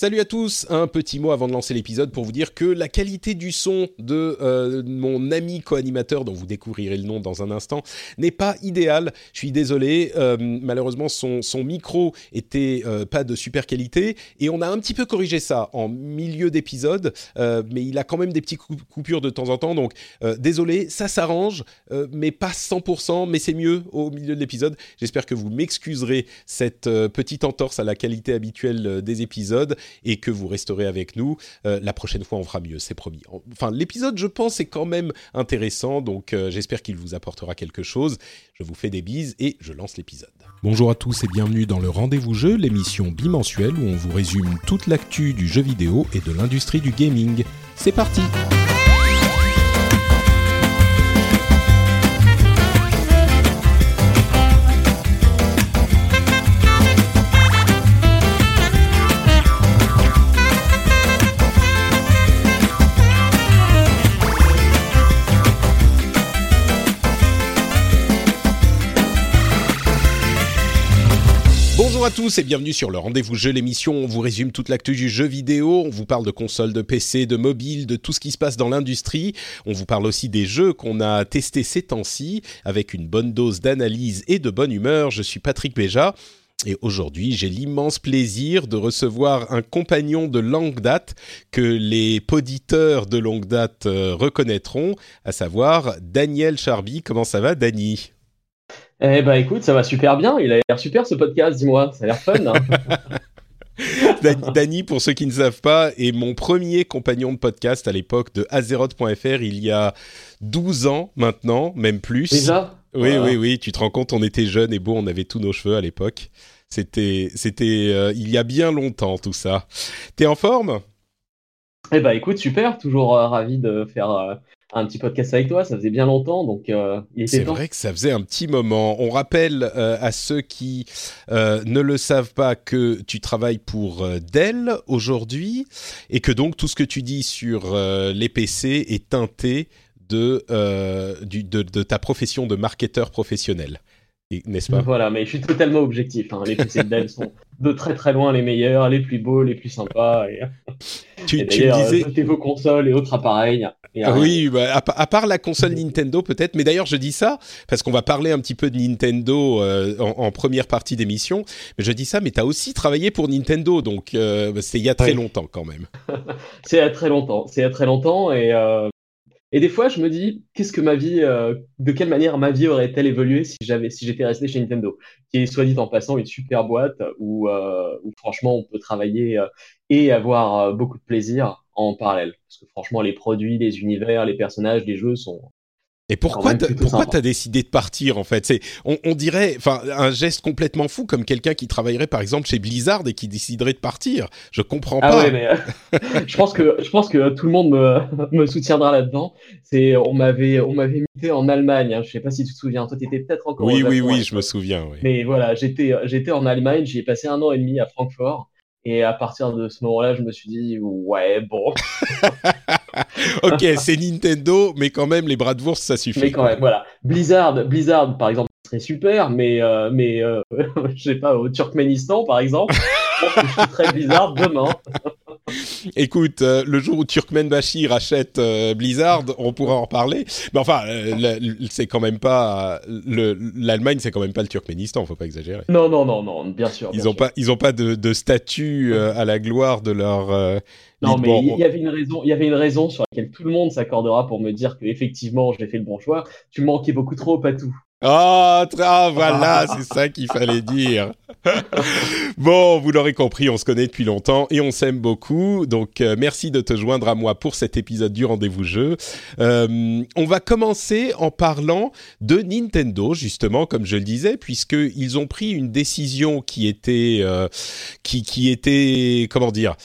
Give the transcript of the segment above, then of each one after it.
Salut à tous, un petit mot avant de lancer l'épisode pour vous dire que la qualité du son de euh, mon ami co-animateur, dont vous découvrirez le nom dans un instant, n'est pas idéale. Je suis désolé, euh, malheureusement son, son micro était euh, pas de super qualité et on a un petit peu corrigé ça en milieu d'épisode, mais il a quand même des petites coupures de temps en temps, donc désolé, ça s'arrange, mais pas 100%, mais c'est mieux au milieu de l'épisode. J'espère que vous m'excuserez cette petite entorse à la qualité habituelle des épisodes et que vous resterez avec nous. Euh, la prochaine fois, on fera mieux, c'est promis. Enfin, l'épisode, je pense, est quand même intéressant, donc euh, j'espère qu'il vous apportera quelque chose. Je vous fais des bises et je lance l'épisode. Bonjour à tous et bienvenue dans le Rendez-vous Jeu, l'émission bimensuelle où on vous résume toute l'actu du jeu vidéo et de l'industrie du gaming. C'est parti! À tous et bienvenue sur le Rendez-vous Jeu, l'émission. On vous résume toute l'actu du jeu vidéo. On vous parle de consoles, de PC, de mobile, de tout ce qui se passe dans l'industrie. On vous parle aussi des jeux qu'on a testés ces temps-ci avec une bonne dose d'analyse et de bonne humeur. Je suis Patrick Béja. Et aujourd'hui, j'ai l'immense plaisir de recevoir un compagnon de longue date que les poditeurs de longue date euh, reconnaîtront, à savoir Daniel Charby. Comment ça va, Dani? Eh ben écoute, ça va super bien. Il a l'air super ce podcast, dis-moi. Ça a l'air fun. Hein. Dany, pour ceux qui ne savent pas, est mon premier compagnon de podcast à l'époque de Azeroth.fr il y a 12 ans maintenant, même plus. Déjà? Oui, oui, oui. Tu te rends compte, on était jeunes et beaux, on avait tous nos cheveux à l'époque. C'était, c'était euh, il y a bien longtemps tout ça. T'es en forme? Eh ben écoute, super. Toujours euh, ravi de faire euh, un petit podcast avec toi. Ça faisait bien longtemps, donc euh, il était C'est vrai que ça faisait un petit moment. On rappelle euh, à ceux qui euh, ne le savent pas que tu travailles pour Dell aujourd'hui et que donc tout ce que tu dis sur les PC est teinté de, du, de, de ta profession de marketeur professionnel n'est-ce pas Voilà, mais je suis totalement objectif. Hein. Les PC de sont de très très loin les meilleurs, les plus beaux, les plus sympas. Et... Tu, tu me disais... vos consoles et autres appareils. oui, bah, à, part la console Nintendo peut-être, mais d'ailleurs je dis ça parce qu'on va parler un petit peu de Nintendo euh, en, première partie d'émission, mais je dis ça, mais tu as aussi travaillé pour Nintendo, donc euh, c'est il y a très longtemps quand même. c'est il y a très longtemps, c'est il y a très longtemps, et euh, et des fois, je me dis, qu'est-ce que ma vie, euh, de quelle manière ma vie aurait-elle évolué si j'avais, si j'étais resté chez Nintendo, qui est soit dit en passant une super boîte où, euh, où franchement on peut travailler euh, et avoir beaucoup de plaisir en parallèle. Parce que franchement, les produits, les univers, les personnages, les jeux sont et pourquoi pourquoi t'as décidé de partir en fait? C'est on, on, dirait enfin un geste complètement fou comme quelqu'un qui travaillerait par exemple chez Blizzard et qui déciderait de partir. Je comprends ah pas. Ouais, mais, euh, je pense que je pense que tout le monde me, me soutiendra là-dedans. C'est on m'avait on m'avait mis en Allemagne. Hein, je sais pas si tu te souviens. Toi t'étais peut-être encore. Oui oui oui, je me souviens. Oui. Mais voilà, j'étais j'étais en Allemagne. J'y ai passé un an et demi à Francfort. Et à partir de ce moment-là, je me suis dit, ouais, bon. ok, c'est Nintendo, mais quand même, les bras de bourse, ça suffit. Mais quand même, voilà. Blizzard, Blizzard, par exemple, serait super, mais, euh, mais euh, je sais pas, au Turkménistan, par exemple, pense que je suis très Blizzard demain. Écoute, euh, le jour où Turkmenbashi rachète euh, Blizzard, on pourra en reparler. Mais enfin, euh, c'est quand même pas l'Allemagne, c'est quand même pas le Turkménistan, faut pas exagérer. Non, non, non, non, bien sûr. ils ont pas, ils ont pas de, statut à la gloire de leur. non, mais il y, avait une raison, il y avait une raison sur laquelle tout le monde s'accordera pour me dire que effectivement j'ai fait le bon choix. Tu manquais beaucoup trop au patou. Oh, voilà, c'est ça qu'il fallait dire. bon, vous l'aurez compris, on se connaît depuis longtemps et on s'aime beaucoup. Donc, euh, merci de te joindre à moi pour cet épisode du rendez-vous jeu. Euh, on va commencer en parlant de Nintendo, justement, comme je le disais, puisqu'ils ont pris une décision qui était, euh, qui, qui était, comment dire,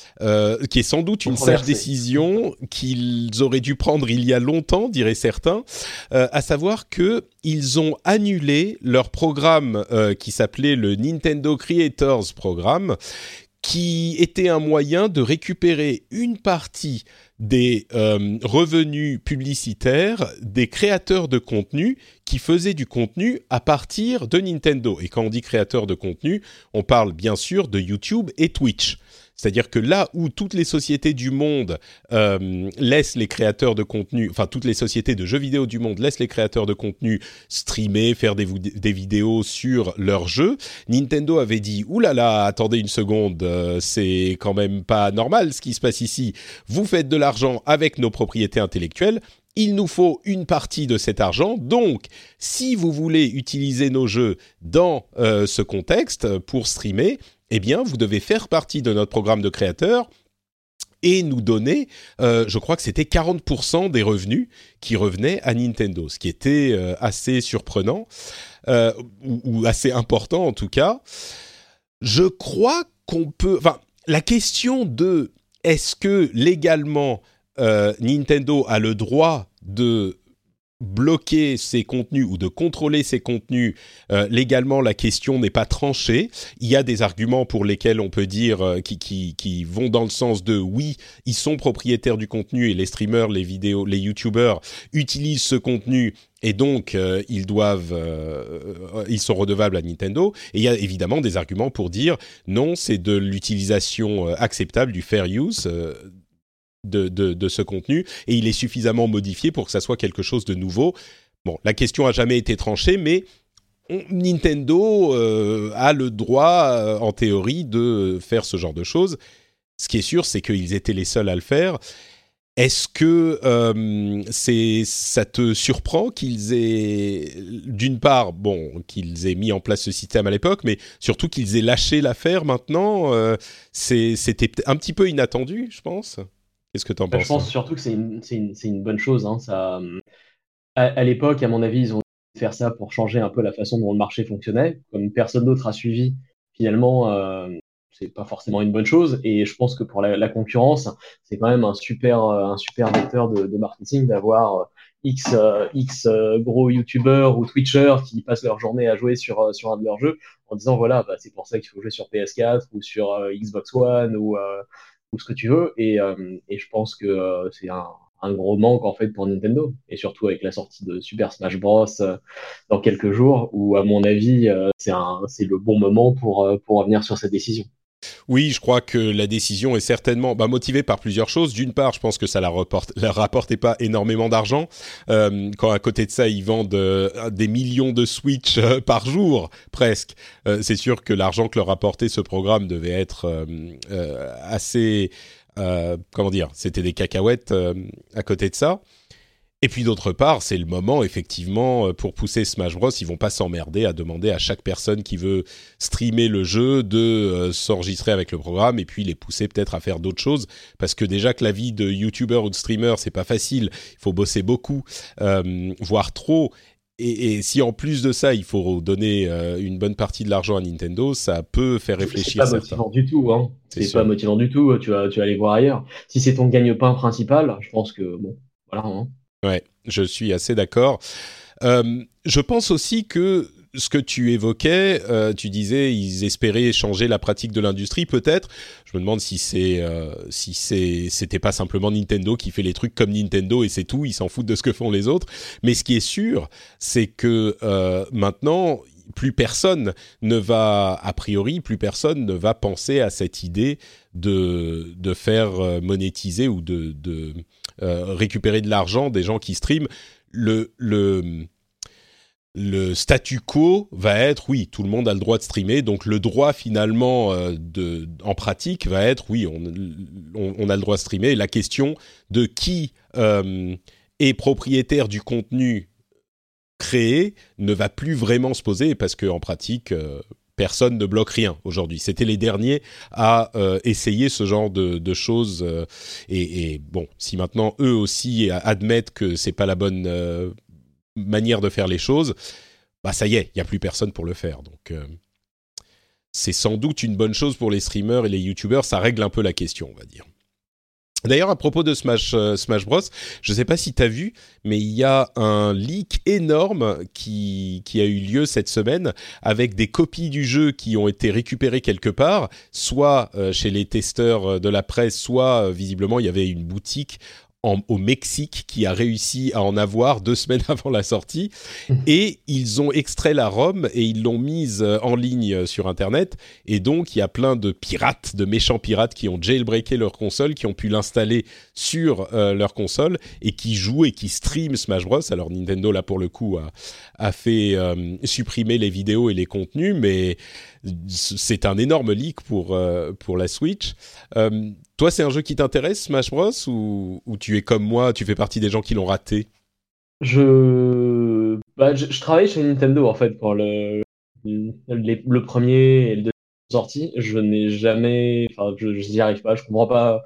qui est sans doute une sage décision qu'ils auraient dû prendre il y a longtemps, diraient certains, à savoir que ils ont annulé leur programme qui s'appelait le Nintendo Creators Programme, qui était un moyen de récupérer une partie des euh, revenus publicitaires des créateurs de contenu qui faisaient du contenu à partir de Nintendo. Et quand on dit créateur de contenu, on parle bien sûr de YouTube et Twitch. C'est-à-dire que là où toutes les sociétés du monde euh, laissent les créateurs de contenu, enfin toutes les sociétés de jeux vidéo du monde laissent les créateurs de contenu streamer, faire des, vidéos sur leurs jeux, Nintendo avait dit « Ouh là là, attendez une seconde, euh, c'est quand même pas normal ce qui se passe ici. Vous faites de l'argent avec nos propriétés intellectuelles, il nous faut une partie de cet argent. Donc, si vous voulez utiliser nos jeux dans euh, ce contexte pour streamer, eh bien, vous devez faire partie de notre programme de créateurs et nous donner, euh, je crois que c'était 40% des revenus qui revenaient à Nintendo, ce qui était euh, assez surprenant, euh, ou, assez important en tout cas. Je crois qu'on peut... Enfin, la question de est-ce que légalement Nintendo a le droit de bloquer ces contenus ou de contrôler ces contenus euh, légalement, la question n'est pas tranchée. Il y a des arguments pour lesquels on peut dire euh, qui, qui, qui, vont dans le sens de oui, ils sont propriétaires du contenu et les streamers, les vidéos, les youtubeurs utilisent ce contenu et donc euh, ils doivent, ils sont redevables à Nintendo. Et il y a évidemment des arguments pour dire non, c'est de l'utilisation acceptable du fair use de, ce contenu et il est suffisamment modifié pour que ça soit quelque chose de nouveau. Bon, la question a jamais été tranchée, mais Nintendo euh, a le droit, euh, en théorie, de faire ce genre de choses. Ce qui est sûr, c'est qu'ils étaient les seuls à le faire. Est-ce que euh, ça te surprend qu'ils aient, d'une part, bon, qu'ils aient mis en place ce système à l'époque, mais surtout qu'ils aient lâché l'affaire maintenant C'était un petit peu inattendu, je pense. Qu'est-ce que tu en bah, penses Je pense surtout que c'est une, une, une, bonne chose. Hein, ça, à, l'époque, à mon avis, ils ont faire ça pour changer un peu la façon dont le marché fonctionnait. Comme personne d'autre a suivi, finalement, euh, c'est pas forcément une bonne chose. Et je pense que pour la, concurrence, c'est quand même un super, euh, un super vecteur de, de marketing d'avoir euh, X, euh, X gros youtubeurs ou twitchers qui passent leur journée à jouer sur, sur un de leurs jeux en disant voilà, bah, c'est pour ça qu'il faut jouer sur PS4 ou sur Xbox One ou ce que tu veux. Et, euh, et je pense que euh, c'est un, gros manque en fait pour Nintendo. Et surtout avec la sortie de Super Smash Bros. Euh, dans quelques jours, où à mon avis, c'est le bon moment pour, pour revenir sur cette décision. Oui, je crois que la décision est certainement bah, motivée par plusieurs choses. D'une part, je pense que ça la, reporte, la rapportait pas énormément d'argent. Euh, quand à côté de ça, ils vendent euh, des millions de Switch euh, par jour, presque. C'est sûr que l'argent que leur apportait ce programme devait être assez... comment dire C'était des cacahuètes à côté de ça. Et puis d'autre part, c'est le moment effectivement euh, pour pousser Smash Bros. Ils vont pas s'emmerder à demander à chaque personne qui veut streamer le jeu de euh, s'enregistrer avec le programme et puis les pousser peut-être à faire d'autres choses parce que déjà que la vie de YouTuber ou de streamer c'est pas facile, il faut bosser beaucoup, euh, voire trop. Et, si en plus de ça, il faut donner une bonne partie de l'argent à Nintendo, ça peut faire réfléchir. C'est pas motivant du tout. Hein. C'est pas motivant du tout. Tu vas, tu vas aller voir ailleurs. Si c'est ton gagne-pain principal, je pense que bon, voilà. Hein. Ouais, je suis assez d'accord. Euh, je pense aussi que ce que tu évoquais, euh, tu disais ils espéraient changer la pratique de l'industrie, peut-être. Je me demande si c'est euh, si c'est c'était pas simplement Nintendo qui fait les trucs comme Nintendo et c'est tout, ils s'en foutent de ce que font les autres. Mais ce qui est sûr, c'est que maintenant plus personne ne va, a priori, plus personne ne va penser à cette idée de, de faire monétiser ou de, euh, récupérer de l'argent des gens qui streament. Le, le, le statu quo va être oui, tout le monde a le droit de streamer, donc le droit finalement euh, de, en pratique va être oui, on, on, a le droit de streamer. la question de qui euh, est propriétaire du contenu créé ne va plus vraiment se poser parce qu'en pratique, personne ne bloque rien aujourd'hui. C'était les derniers à essayer ce genre de, choses. et, bon, si maintenant eux aussi admettent que c'est pas la bonne manière de faire les choses, bah ça y est, il y a plus personne pour le faire. Donc c'est sans doute une bonne chose pour les streamers et les youtubeurs. Ça règle un peu la question, on va dire. D'ailleurs, à propos de Smash, euh, Bros, je ne sais pas si tu as vu, mais il y a un leak énorme qui, qui, a eu lieu cette semaine avec des copies du jeu qui ont été récupérées quelque part, soit euh, chez les testeurs euh, de la presse, soit visiblement il y avait une boutique au Mexique qui a réussi à en avoir deux semaines avant la sortie. Et ils ont extrait la ROM et ils l'ont mise euh, en ligne euh, sur Internet. Et donc, il y a plein de pirates, de méchants pirates qui ont jailbreaké leur console, qui ont pu l'installer sur euh, leur console et qui jouent et qui streament Smash Bros. Alors, Nintendo, là, pour le coup, a, a fait supprimer les vidéos et les contenus, mais c'est un énorme leak pour, pour la Switch. Toi, c'est un jeu qui t'intéresse, Smash Bros, ou, tu es comme moi, tu fais partie des gens qui l'ont raté? Je... Bah, je... travaille chez Nintendo en fait quand le, le premier et le deuxième sont sortis. Je n'ai jamais, enfin, je n'y arrive pas. Je comprends pas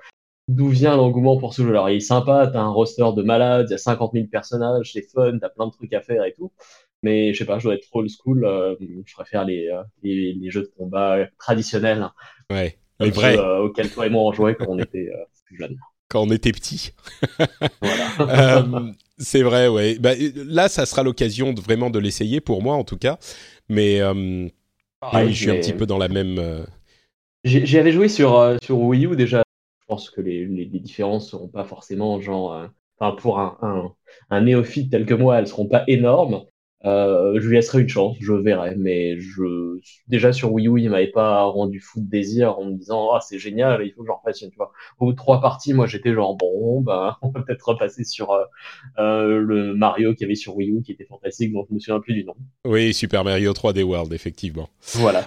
d'où vient l'engouement pour ce jeu. Alors, il est sympa, t'as un roster de malades, il y a 50 000 personnages, c'est fun, t'as plein de trucs à faire et tout. Mais je sais pas, je dois être old school. Euh, je préfère les, euh, les, les, jeux de combat traditionnels. Ouais. Vrai. Euh, auquel toi et moi on jouait quand on était euh, plus jeunes. Quand on était petit. voilà. euh, c'est vrai, ouais. Bah, là, ça sera l'occasion de, vraiment de l'essayer pour moi, en tout cas. Mais oui, je suis un petit peu dans la même. J'y avais joué sur sur Wii U déjà. Je pense que les, les, les différences seront pas forcément genre. Enfin, pour un, un, un, néophyte tel que moi, elles seront pas énormes. Euh, je lui laisserai une chance, je verrai. Mais je déjà sur Wii U, il m'avait pas rendu fou de désir en me disant ah c'est génial, il faut que j'en refasse une. Tu vois. Au trois parties, moi j'étais genre bon, bah on peut peut-être repasser sur euh, euh, le Mario qu'il y avait sur Wii U qui était fantastique, donc je me souviens plus du nom. Oui, Super Mario 3D World, effectivement. Voilà.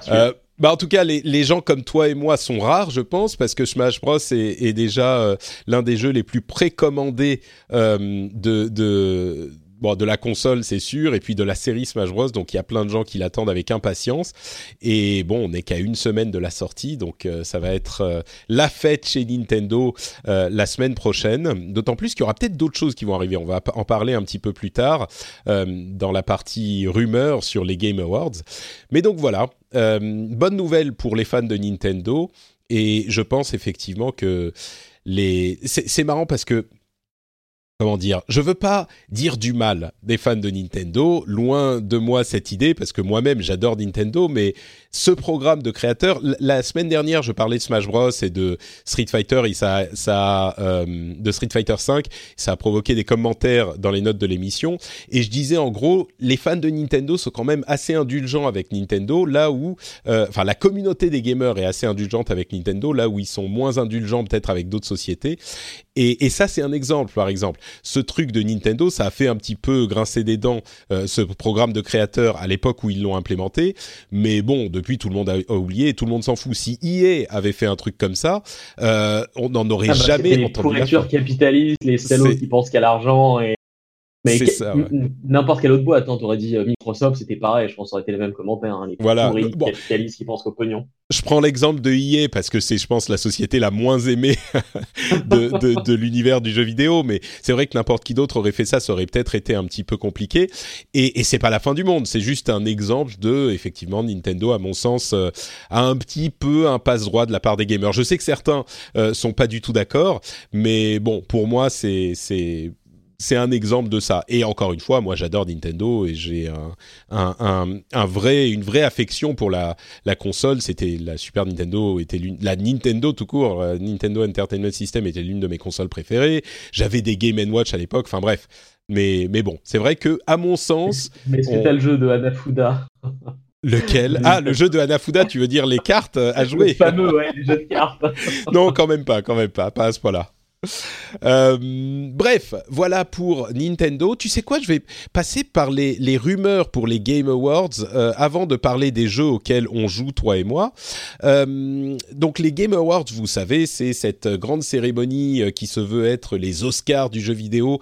Bah en tout cas, les, les, gens comme toi et moi sont rares, je pense, parce que Smash Bros est, est déjà euh, l'un des jeux les plus précommandés euh, de, de bon, de la console, c'est sûr, et puis de la série Smash Bros. Donc il y a plein de gens qui l'attendent avec impatience. Et bon, on n'est qu'à une semaine de la sortie, donc euh, ça va être euh, la fête chez Nintendo euh, la semaine prochaine. D'autant plus qu'il y aura peut-être d'autres choses qui vont arriver. On va en parler un petit peu plus tard dans la partie rumeur sur les Game Awards. Mais donc voilà, bonne nouvelle pour les fans de Nintendo. Et je pense effectivement que les... c'est marrant parce que comment dire, je veux pas dire du mal des fans de Nintendo, loin de moi cette idée parce que moi-même j'adore Nintendo, mais ce programme de créateurs, la semaine dernière je parlais de Smash Bros et de Street Fighter et ça, ça euh, de Street Fighter 5, ça a provoqué des commentaires dans les notes de l'émission et je disais en gros les fans de Nintendo sont quand même assez indulgents avec Nintendo, là où, euh, enfin la communauté des gamers est assez indulgente avec Nintendo, là où ils sont moins indulgents peut-être avec d'autres sociétés et, et ça c'est un exemple par exemple ce truc de Nintendo, ça a fait un petit peu grincer des dents euh, ce programme de créateurs à l'époque où ils l'ont implémenté. Mais bon, depuis tout le monde a, oublié, tout le monde s'en fout. Si EA avait fait un truc comme ça, euh, on n'en aurait ah bah, jamais les entendu. Les capitalistes, les salauds qui pensent qu'à l'argent et mais n'importe quelle autre boîte, hein, t'aurais dit euh, Microsoft, c'était pareil, je pense que ça aurait été les mêmes commentaires. Hein, les voilà. capitalistes qui pensent qu'au pognon. Je prends l'exemple de EA parce que c'est, je pense, la société la moins aimée de, de, de l'univers du jeu vidéo, mais c'est vrai que n'importe qui d'autre aurait fait ça, ça aurait peut-être été un petit peu compliqué. Et, et c'est pas la fin du monde, c'est juste un exemple de, effectivement, Nintendo, à mon sens, euh, a un petit peu un passe-droit de la part des gamers. Je sais que certains euh, sont pas du tout d'accord, mais bon, pour moi, c'est, c'est c'est un exemple de ça. Et encore une fois, moi j'adore Nintendo et j'ai un, un, un, vrai, une vraie affection pour la, la console. C'était la Super Nintendo, était la Nintendo tout court, euh, Nintendo Entertainment System était l'une de mes consoles préférées. J'avais des Game Watch à l'époque. Enfin bref, mais mais bon, c'est vrai que à mon sens. Mais est-ce que le jeu de Hanafuda? Lequel? Ah, le jeu de Hanafuda, tu veux dire les cartes à jouer? Le fameux, ouais, les jeux de cartes. non, quand même pas, quand même pas, pas à ce point-là. Euh, bref, voilà pour Nintendo. Tu sais quoi, je vais passer par les, rumeurs pour les Game Awards euh, avant de parler des jeux auxquels on joue, toi et moi. Euh, donc les Game Awards, vous savez, c'est cette grande cérémonie qui se veut être les Oscars du jeu vidéo,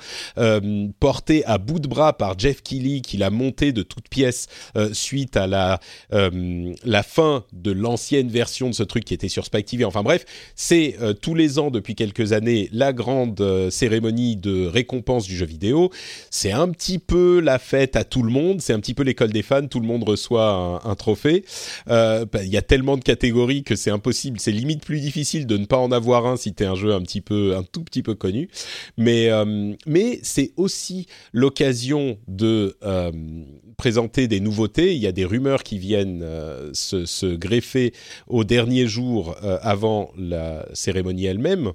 portée à bout de bras par Jeff Keighley, qui l'a monté de toutes pièces suite à la, la fin de l'ancienne version de ce truc qui était sur Spike TV. Enfin bref, c'est tous les ans depuis quelques années la grande euh, cérémonie de récompense du jeu vidéo. C'est un petit peu la fête à tout le monde, c'est un petit peu l'école des fans, tout le monde reçoit un, trophée. Euh, bah, il y a tellement de catégories que c'est impossible, c'est limite plus difficile de ne pas en avoir un si tu es un jeu un petit peu, un tout petit peu connu. Mais, euh, mais c'est aussi l'occasion de présenter des nouveautés. Il y a des rumeurs qui viennent se, se, greffer au dernier jour avant la cérémonie elle-même.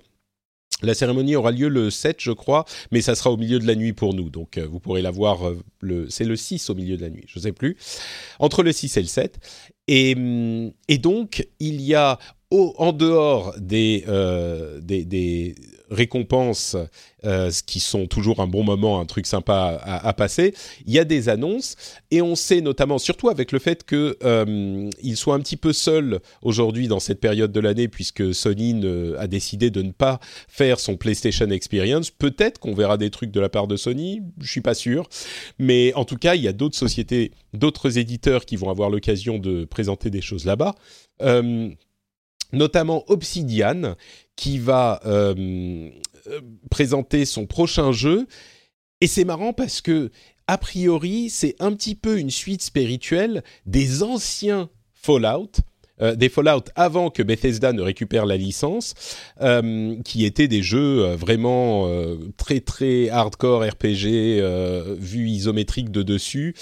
La cérémonie aura lieu le 7, je crois, mais ça sera au milieu de la nuit pour nous. Donc, euh, vous pourrez la voir, euh, c'est le 6 au milieu de la nuit, je ne sais plus. Entre le 6 et le 7. Et, hum, et donc, il y a, en dehors des, euh, récompenses euh, qui sont toujours un bon moment, un truc sympa à, passer. Il y a des annonces et on sait notamment, surtout avec le fait que euh, soit un petit peu seul aujourd'hui dans cette période de l'année, puisque Sony a décidé de ne pas faire son PlayStation Experience. Peut-être qu'on verra des trucs de la part de Sony, je suis pas sûr, mais en tout cas, il y a d'autres sociétés, d'autres éditeurs qui vont avoir l'occasion de présenter des choses là-bas. Euh, notamment Obsidian, qui va euh, euh, présenter son prochain jeu. Et c'est marrant parce que, a priori, c'est un petit peu une suite spirituelle des anciens Fallout. Euh, des Fallout avant que Bethesda ne récupère la licence, qui étaient des jeux vraiment très très hardcore RPG, vue isométrique de dessus,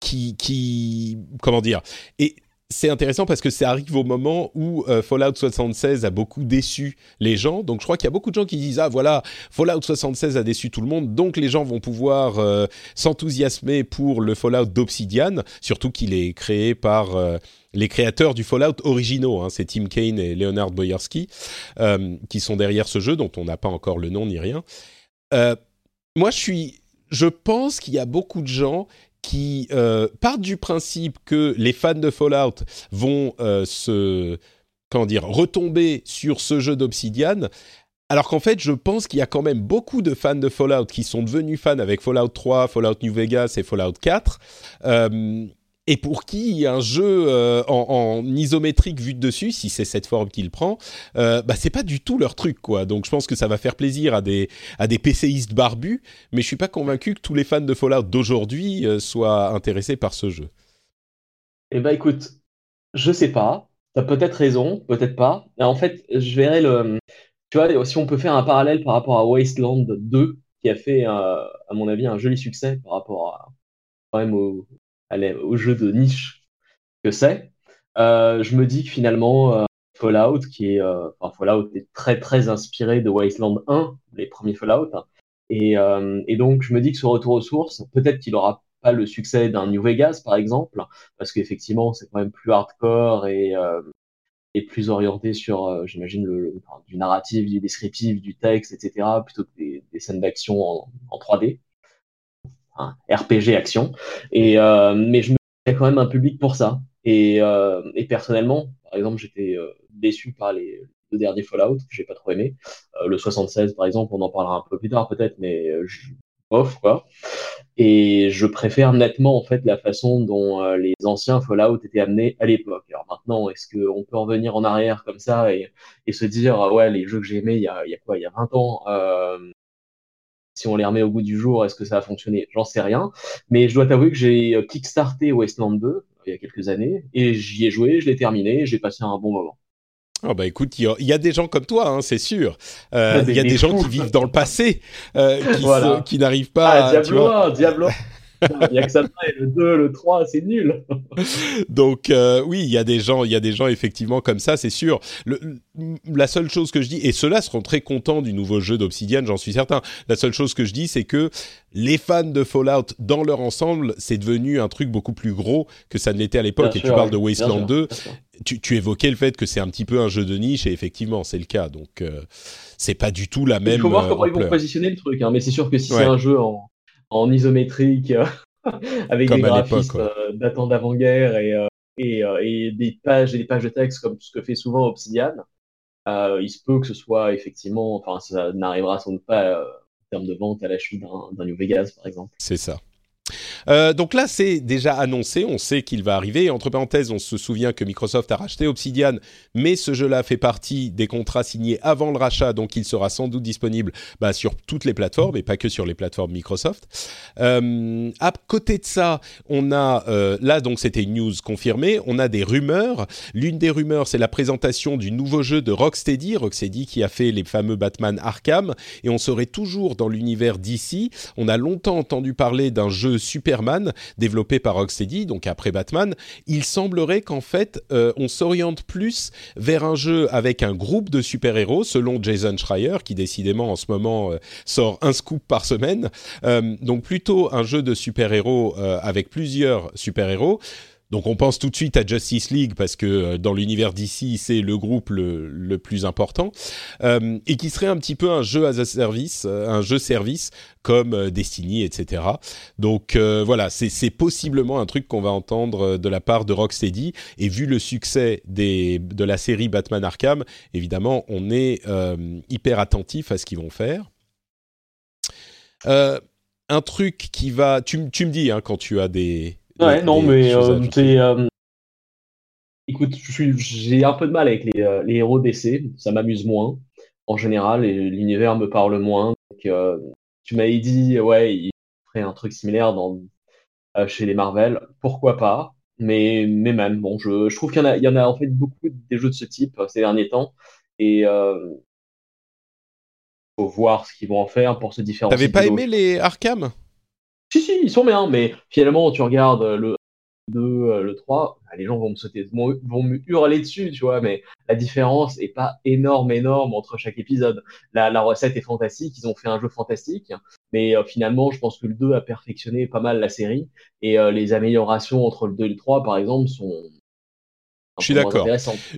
qui, qui, comment dire, et c'est intéressant parce que ça arrive au moment où euh, Fallout 76 a beaucoup déçu les gens. Donc je crois qu'il y a beaucoup de gens qui disent ah voilà Fallout 76 a déçu tout le monde, donc les gens vont pouvoir euh, s'enthousiasmer pour le Fallout d'Obsidian, surtout qu'il est créé par euh, les créateurs du Fallout originaux. Hein. c'est Tim Kaine et Leonard Boyarski qui sont derrière ce jeu dont on n'a pas encore le nom ni rien. moi je suis, je pense qu'il y a beaucoup de gens qui euh, partent du principe que les fans de Fallout vont euh, se comment dire retomber sur ce jeu d'Obsidian alors qu'en fait, je pense qu'il y a quand même beaucoup de fans de Fallout qui sont devenus fans avec Fallout 3, Fallout New Vegas et Fallout 4. Euh, et pour qui un jeu euh, en, isométrique vu de dessus, si c'est cette forme qu'il prend, euh, bah c'est pas du tout leur truc quoi. Donc je pense que ça va faire plaisir à des à des PCistes barbus, mais je suis pas convaincu que tous les fans de Fallout d'aujourd'hui euh, soient intéressés par ce jeu. Eh ben écoute, je sais pas. T'as peut-être raison, peut-être pas. En fait, je verrai le. Tu vois, si on peut faire un parallèle par rapport à Wasteland 2, qui a fait, à mon avis, un joli succès par rapport à quand même au, au jeu de niche que c'est, euh, je me dis que finalement euh, Fallout, qui est euh, Fallout est très très inspiré de Wasteland 1, les premiers Fallout, et, et donc je me dis que ce retour aux sources, peut-être qu'il aura pas le succès d'un New Vegas par exemple, parce qu'effectivement c'est quand même plus hardcore et et plus orienté sur, j'imagine, le, du narratif, du descriptif, du texte, etc., plutôt que des, des scènes d'action en, en 3D. RPG action. Et euh, mais je me quand même un public pour ça. Et, euh, et personnellement, par exemple, j'étais euh, déçu par les deux derniers Fallout que j'ai pas trop aimé. le 76, par exemple, on en parlera un peu plus tard peut-être, mais je, off quoi. Et je préfère nettement en fait la façon dont les anciens Fallout étaient amenés à l'époque. Alors maintenant, est-ce qu'on peut en venir en arrière comme ça et, et se dire ouais les jeux que j'ai aimés il y a, y a quoi il y a 20 ans euh, si on les remet au bout du jour, est-ce que ça a fonctionné? J'en sais rien. Mais je dois t'avouer que j'ai euh, kickstarté Wasteland 2 euh, il y a quelques années et j'y ai joué, je l'ai terminé, j'ai passé un bon moment. Oh bah écoute, il y, a des gens comme toi, hein, c'est sûr. Euh, il y a des, gens qui vivent dans le passé, qui, qui n'arivent pas. Ah, Diablo, Diablo. Il n'y a que ça et le 2, le 3, c'est nul. Donc euh, oui, il y a des gens, il y a des gens effectivement comme ça, c'est sûr. Le, la seule chose que je dis, et ceux-là seront très contents du nouveau jeu d'Obsidian, j'en suis certain. La seule chose que je dis, c'est que les fans de Fallout, dans leur ensemble, c'est devenu un truc beaucoup plus gros que ça ne l'était à l'époque. Et tu parles de Wasteland 2. Tu, tu, évoquais le fait que c'est un petit peu un jeu de niche, et effectivement, c'est le cas. Donc, euh, c'est pas du tout la même. Il faut voir comment ils vont positionner le truc. Hein. Mais c'est sûr que si c'est un jeu en, en isométrique, avec des graphistes euh, datant d'avant-guerre et, euh, et, euh, et, des pages et des pages de texte comme ce que fait souvent Obsidian, il se peut que ce soit effectivement, enfin, ça n'arrivera sans doute pas en termes de vente à la chute d'un New Vegas, par exemple. C'est ça. Euh, donc là, c'est déjà annoncé, on sait qu'il va arriver. Entre parenthèses, on se souvient que Microsoft a racheté Obsidian, mais ce jeu-là fait partie des contrats signés avant le rachat, donc il sera sans doute disponible bah, sur toutes les plateformes et pas que sur les plateformes Microsoft. Euh, à côté de ça, on a euh, là donc c'était une news confirmée. On a des rumeurs. L'une des rumeurs, c'est la présentation du nouveau jeu de Rocksteady, Rocksteady qui a fait les fameux Batman Arkham, et on serait toujours dans l'univers d'ici. On a longtemps entendu parler d'un jeu Superman développé par Rocksteady, donc après Batman, il semblerait qu'en fait euh, on s'oriente plus vers un jeu avec un groupe de super-héros, selon Jason Schreier, qui décidément en ce moment euh, sort un scoop par semaine. Euh, donc plutôt un jeu de super-héros avec plusieurs super-héros donc on pense tout de suite à Justice League parce que euh, dans l'univers d'ici c'est le groupe le, plus important euh, et qui serait un petit peu un jeu as a service, euh, un jeu service comme Destiny, etc. Donc voilà, c'est possiblement un truc qu'on va entendre de la part de Rocksteady et vu le succès de la série Batman Arkham, évidemment on est hyper attentif à ce qu'ils vont faire. un truc qui va, tu, tu me dis hein, quand tu as des Ouais, non, mais euh, c'est. Euh, écoute, j'ai un peu de mal avec les, euh, les héros d'essai, ça m'amuse moins en général, et l'univers me parle moins. Donc, tu m'avais dit, ouais, il ferait un truc similaire dans, chez les Marvel, pourquoi pas mais, mais même, bon, je, je trouve qu'il y, en a, il y en a en fait beaucoup des jeux de ce type ces derniers temps, et euh, faut voir ce qu'ils vont en faire pour se différencier. T'avais pas aimé les Arkham? Ils sont bien, mais finalement, tu regardes le 2, euh, le 3, bah, les gens vont me sauter, vont, me hurler dessus, tu vois, mais la différence est pas énorme, énorme entre chaque épisode. La, la recette est fantastique, ils ont fait un jeu fantastique, mais euh, finalement, je pense que le 2 a perfectionné pas mal la série, et euh, les améliorations entre le 2 et le 3, par exemple, sont, je suis d'accord.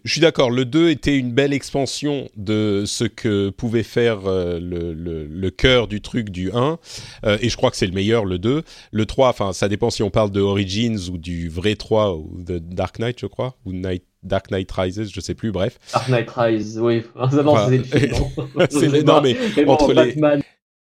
Je suis d'accord. Le 2 était une belle expansion de ce que pouvait faire euh, le, le, le, cœur du truc du 1. Euh, et je crois que c'est le meilleur, le 2. Le 3, enfin, ça dépend si on parle de Origins ou du vrai 3 ou de Dark Knight, je crois. Ou Night, Dark Knight Rises, je sais plus, bref. Dark Knight Rises, oui. Enfin, c'est non, mais, entre les...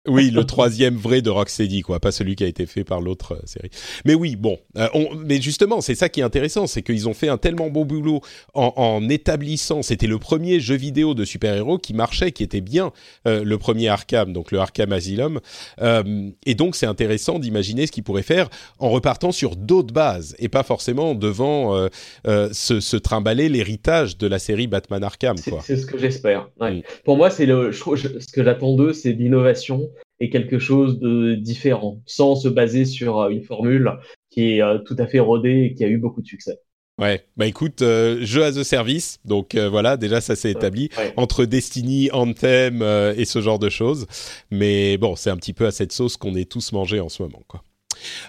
Oui, le troisième vrai de Rocksteady, quoi, pas celui qui a été fait par l'autre euh, série. Mais oui, bon, euh, mais justement, c'est ça qui est intéressant, c'est qu'ils ont fait un tellement bon boulot en, en établissant. C'était le premier jeu vidéo de super-héros qui marchait, qui était bien, euh, le premier Arkham, donc le Arkham Asylum. et donc, c'est intéressant d'imaginer ce qu'ils pourraient faire en repartant sur d'autres bases et pas forcément devant se, se, trimballer l'héritage de la série Batman Arkham. C'est ce que j'espère. Ouais. Mm. Pour moi, c'est le, ce que j'attends d'eux, c'est l'innovation et quelque chose de différent, sans se baser sur euh, une formule qui est euh, tout à fait rodée et qui a eu beaucoup de succès. Ouais, bah écoute, euh, jeu as a service, donc voilà, déjà ça s'est établi entre Destiny, Anthem et ce genre de choses. Mais bon, c'est un petit peu à cette sauce qu'on est tous mangés en ce moment, quoi.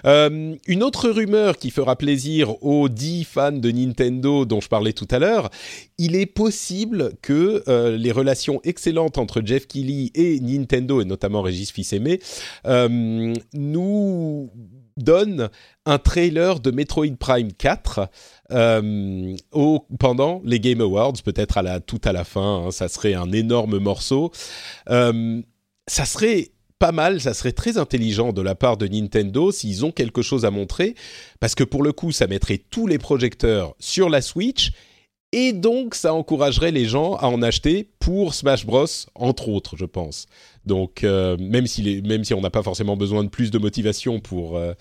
Euh, une autre rumeur qui fera plaisir aux 10 fans de Nintendo dont je parlais tout à l'heure, il est possible que euh, les relations excellentes entre Jeff Keighley et Nintendo, et notamment Régis Fils-Aimé, euh, nous donnent un trailer de Metroid Prime 4 au, pendant les Game Awards, peut-être à la, tout à la fin, hein, ça serait un énorme morceau. ça serait pas mal, ça serait très intelligent de la part de Nintendo s'ils ont quelque chose à montrer, parce que pour le coup, ça mettrait tous les projecteurs sur la Switch, et donc ça encouragerait les gens à en acheter pour Smash Bros, entre autres, je pense. Donc, euh, même, si on n'a pas forcément besoin de plus de motivation pour... Euh,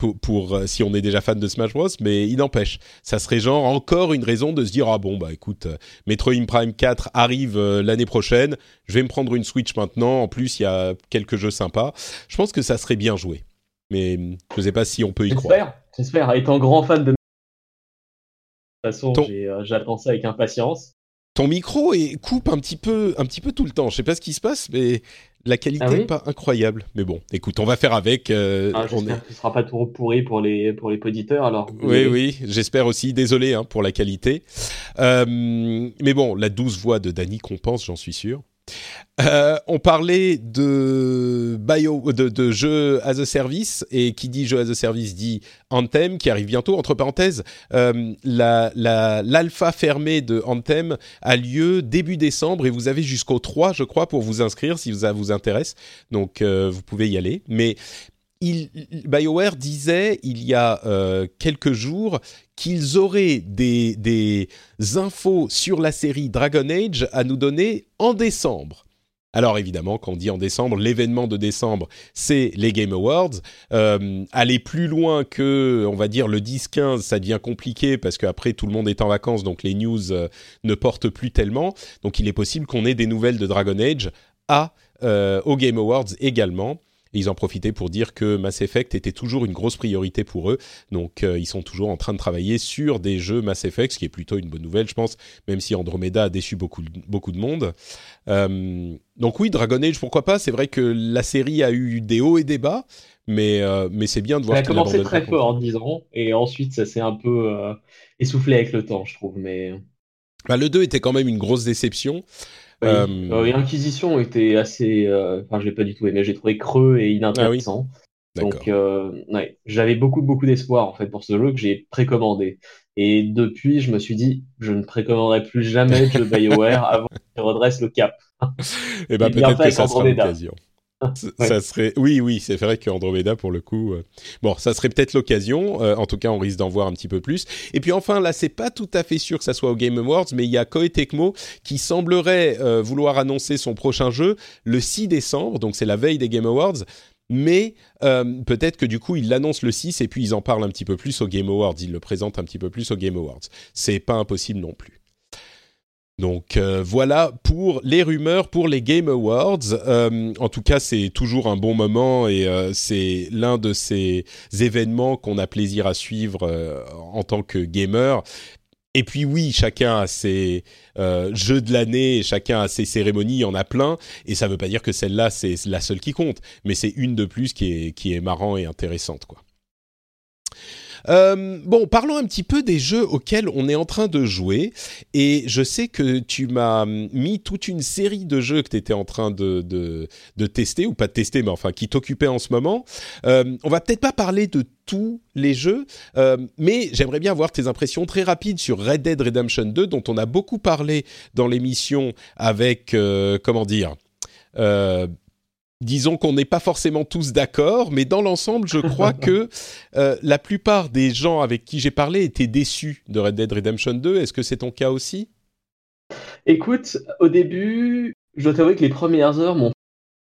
pour, euh, si on est déjà fan de Smash Bros, mais il n'empêche, ça serait genre encore une raison de se dire ah bon bah écoute, euh, Metroid Prime 4 arrive euh, l'année prochaine, je vais me prendre une Switch maintenant. En plus, il y a quelques jeux sympas. Je pense que ça serait bien joué. mais je ne sais pas si on peut y croire. J'espère, j'espère. Étant grand fan de. De toute façon, j'attends ça avec impatience. Ton micro coupe un petit peu, un petit peu tout le temps. Je sais pas ce qui se passe, mais la qualité n'est ah pas incroyable. Mais bon, écoute, on va faire avec. Euh, ah, on est... sera pas trop pourri pour les pour les poditeurs alors. Oui, oui, j'espère aussi. Désolé hein, pour la qualité. Euh, mais bon, la douce voix de Danny compense, j'en suis sûr. Euh, on parlait de, jeux as a service, et qui dit jeu as a service dit Anthem, qui arrive bientôt. Entre parenthèses, euh, l'alpha fermée de Anthem a lieu début décembre, et vous avez jusqu'au 3, je crois, pour vous inscrire, si ça vous intéresse. Donc, euh, vous pouvez y aller. Mais BioWare disait il y a euh, quelques jours qu'ils auraient des, des, infos sur la série Dragon Age à nous donner en décembre. Alors évidemment, quand on dit en décembre, l'événement de décembre, c'est les Game Awards. Euh, aller plus loin que, on va dire, le 10-15, ça devient compliqué parce qu'après, tout le monde est en vacances, donc les news euh, ne portent plus tellement. Donc il est possible qu'on ait des nouvelles de Dragon Age à, aux Game Awards également ils en profitaient pour dire que Mass Effect était toujours une grosse priorité pour eux. Donc euh, ils sont toujours en train de travailler sur des jeux Mass Effect, ce qui est plutôt une bonne nouvelle, je pense, même si Andromeda a déçu beaucoup, beaucoup de monde. Euh, donc oui, Dragon Age, pourquoi pas? C'est vrai que la série a eu des hauts et des bas, mais, euh, mais c'est bien de voir. Elle a commencé très fort, disons, et ensuite ça s'est un peu essoufflé avec le temps, je trouve. Mais... Bah, le 2 était quand même une grosse déception. Euh, euh, Inquisition était assez. Euh, enfin, je l'ai pas du tout aimé. J'ai trouvé creux et inintéressant. Ah Donc, ouais, j'avais beaucoup, beaucoup d'espoir en fait pour ce jeu que j'ai précommandé. Et depuis, je me suis dit, je ne précommanderai plus jamais de BioWare avant qu'il redresse le cap. et eh ben peut-être que ça sera l'occasion. Ça serait, oui, oui, c'est vrai qu'Andromeda pour le coup, euh, bon, ça serait peut-être l'occasion. Euh, en tout cas, on risque d'en voir un petit peu plus. Et puis enfin, là, c'est pas tout à fait sûr que ça soit au Game Awards, mais il y a Koei Tecmo qui semblerait euh, vouloir annoncer son prochain jeu le 6 décembre, donc c'est la veille des Game Awards. Mais peut-être que du coup, ils l'annoncent le 6 et puis ils en parlent un petit peu plus au Game Awards. Ils le présentent un petit peu plus au Game Awards. C'est pas impossible non plus. Donc euh, voilà pour les rumeurs pour les Game Awards. Euh, en tout cas, c'est toujours un bon moment et euh, c'est l'un de ces événements qu'on a plaisir à suivre en tant que gamer. Et puis oui, chacun a ses jeux de l'année, chacun a ses cérémonies, il y en a plein, et ça ne veut pas dire que celle-là c'est la seule qui compte, mais c'est une de plus qui est, qui est marrant et intéressante quoi. Euh, bon, parlons un petit peu des jeux auxquels on est en train de jouer. Et je sais que tu m'as mis toute une série de jeux que tu étais en train de, de, tester, ou pas de tester, mais enfin qui t'occupaient en ce moment. Euh, on va peut-être pas parler de tous les jeux, euh, mais j'aimerais bien avoir tes impressions très rapides sur Red Dead Redemption 2, dont on a beaucoup parlé dans l'émission avec, comment dire, disons qu'on n'est pas forcément tous d'accord, mais dans l'ensemble, je crois que euh, la plupart des gens avec qui j'ai parlé étaient déçus de Red Dead Redemption 2. Est-ce que c'est ton cas aussi? Écoute, au début, je dois t'avouer que les premières heures m'ont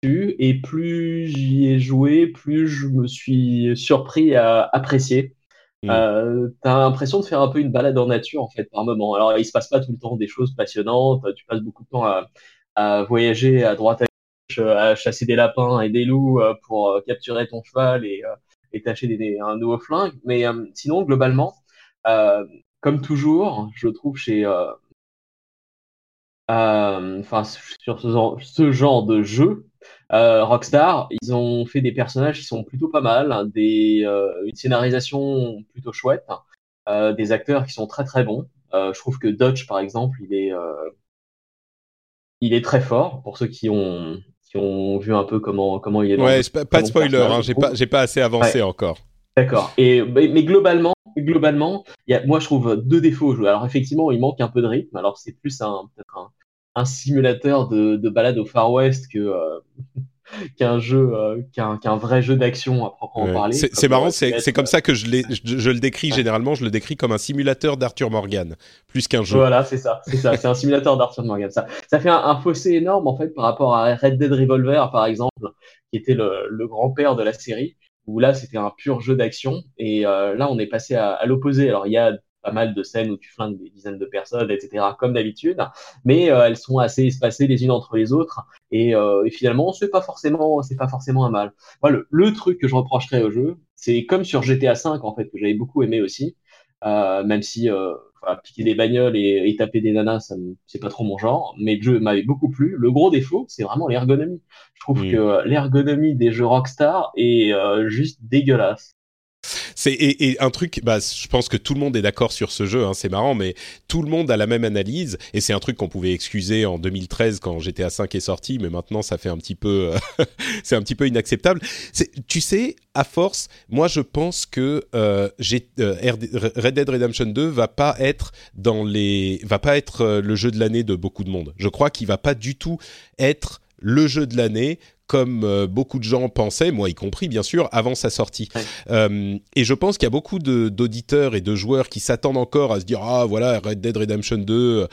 déçu, et plus j'y ai joué, plus je me suis surpris à apprécier. Hmm. Euh, t'as l'impression de faire un peu une balade en nature en fait par moment. Alors il se passe pas tout le temps des choses passionnantes, tu passes beaucoup de temps à, à voyager à droite à à chasser des lapins et des loups euh, pour euh, capturer ton cheval et, euh, et tâcher des, un nouveau flingue. Mais sinon, globalement, comme toujours, je trouve chez enfin sur ce genre, de jeu, Rockstar, ils ont fait des personnages qui sont plutôt pas mal, une scénarisation plutôt chouette, des acteurs qui sont très très bons. je trouve que Dodge, par exemple, il est, il est très fort pour ceux qui ont qui ont vu un peu comment, comment il est. Ouais, pas, de spoiler, hein, j'ai pas, pas assez avancé encore. D'accord. Et mais, globalement, globalement, y a, moi je trouve deux défauts au jeu. Alors effectivement, il manque un peu de rythme. Alors c'est plus un, un, un simulateur de, de, balade au Far West que euh, qu'un jeu, euh, qu'un vrai jeu d'action à proprement parler. C'est marrant, c'est comme ça que je, je, le décris généralement. Je le décris comme un simulateur d'Arthur Morgan, plus qu'un jeu. Voilà, c'est ça, c'est ça, c'est un simulateur d'Arthur Morgan. Ça, ça fait un, fossé énorme en fait par rapport à Red Dead Revolver par exemple, qui était le, le grand-père de la série, où là c'était un pur jeu d'action, et euh, là on est passé à, à l'opposé. Alors il y a pas mal de scènes où tu flingues des dizaines de personnes, etc., comme d'habitude, mais euh, elles sont assez espacées les unes entre les autres, et, euh, et finalement, c'est pas forcément, c'est pas forcément un mal. Moi, le, truc que je reprocherais au jeu, c'est comme sur GTA V en fait, que j'avais beaucoup aimé aussi, euh, même si euh, piquer des bagnoles et, taper des nanas, c'est pas trop mon genre, mais le jeu m'avait beaucoup plu. Le gros défaut, c'est vraiment l'ergonomie. Je trouve que l'ergonomie des jeux Rockstar est euh, juste dégueulasse. C'est et, un truc, bah, je pense que tout le monde est d'accord sur ce jeu. Hein, c'est marrant, mais tout le monde a la même analyse et c'est un truc qu'on pouvait excuser en 2013 quand GTA 5 est sorti, mais maintenant ça fait un petit peu, euh, c'est un petit peu inacceptable. Tu sais, à force, moi je pense que euh, euh Red Dead Redemption 2 va pas être dans les, va pas être le jeu de l'année de beaucoup de monde. Je crois qu'il va pas du tout être le jeu de l'année comme euh, beaucoup de gens pensaient, moi y compris bien sûr, avant sa sortie. Euh, et je pense qu'il y a beaucoup d'auditeurs et de joueurs qui s'attendent encore à se dire ah voilà Red Dead Redemption 2, euh,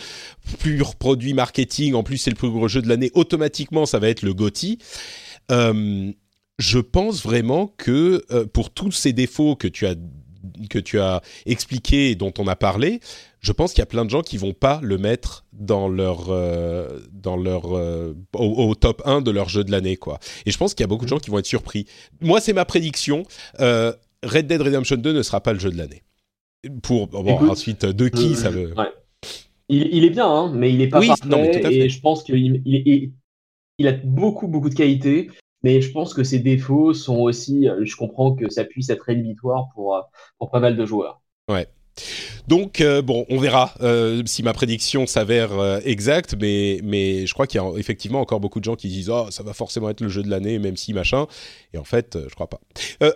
pur produit marketing, en plus c'est le plus gros jeu de l'année, automatiquement ça va être le GOTY. je pense vraiment que pour tous ces défauts que tu as que tu as expliqué et dont on a parlé, je pense qu'il y a plein de gens qui vont pas le mettre dans leur euh, dans leur euh, au, top 1 de leur jeu de l'année quoi. Et je pense qu'il y a beaucoup de gens qui vont être surpris. Moi, c'est ma prédiction. Euh, Red Dead Redemption 2 ne sera pas le jeu de l'année. Pour bon, ensuite de qui ça veut? Il, est bien, hein, mais il est pas parfait. Et je pense qu'il il, il, a beaucoup beaucoup de qualités. Mais je pense que ses défauts sont aussi, je comprends que ça puisse être rédhibitoire pour, pour pas mal de joueurs. Ouais. Donc euh, bon, on verra euh, si ma prédiction s'avère euh, exacte, mais mais je crois qu'il y a effectivement encore beaucoup de gens qui disent oh ça va forcément être le jeu de l'année, même si machin. Et en fait, je crois pas.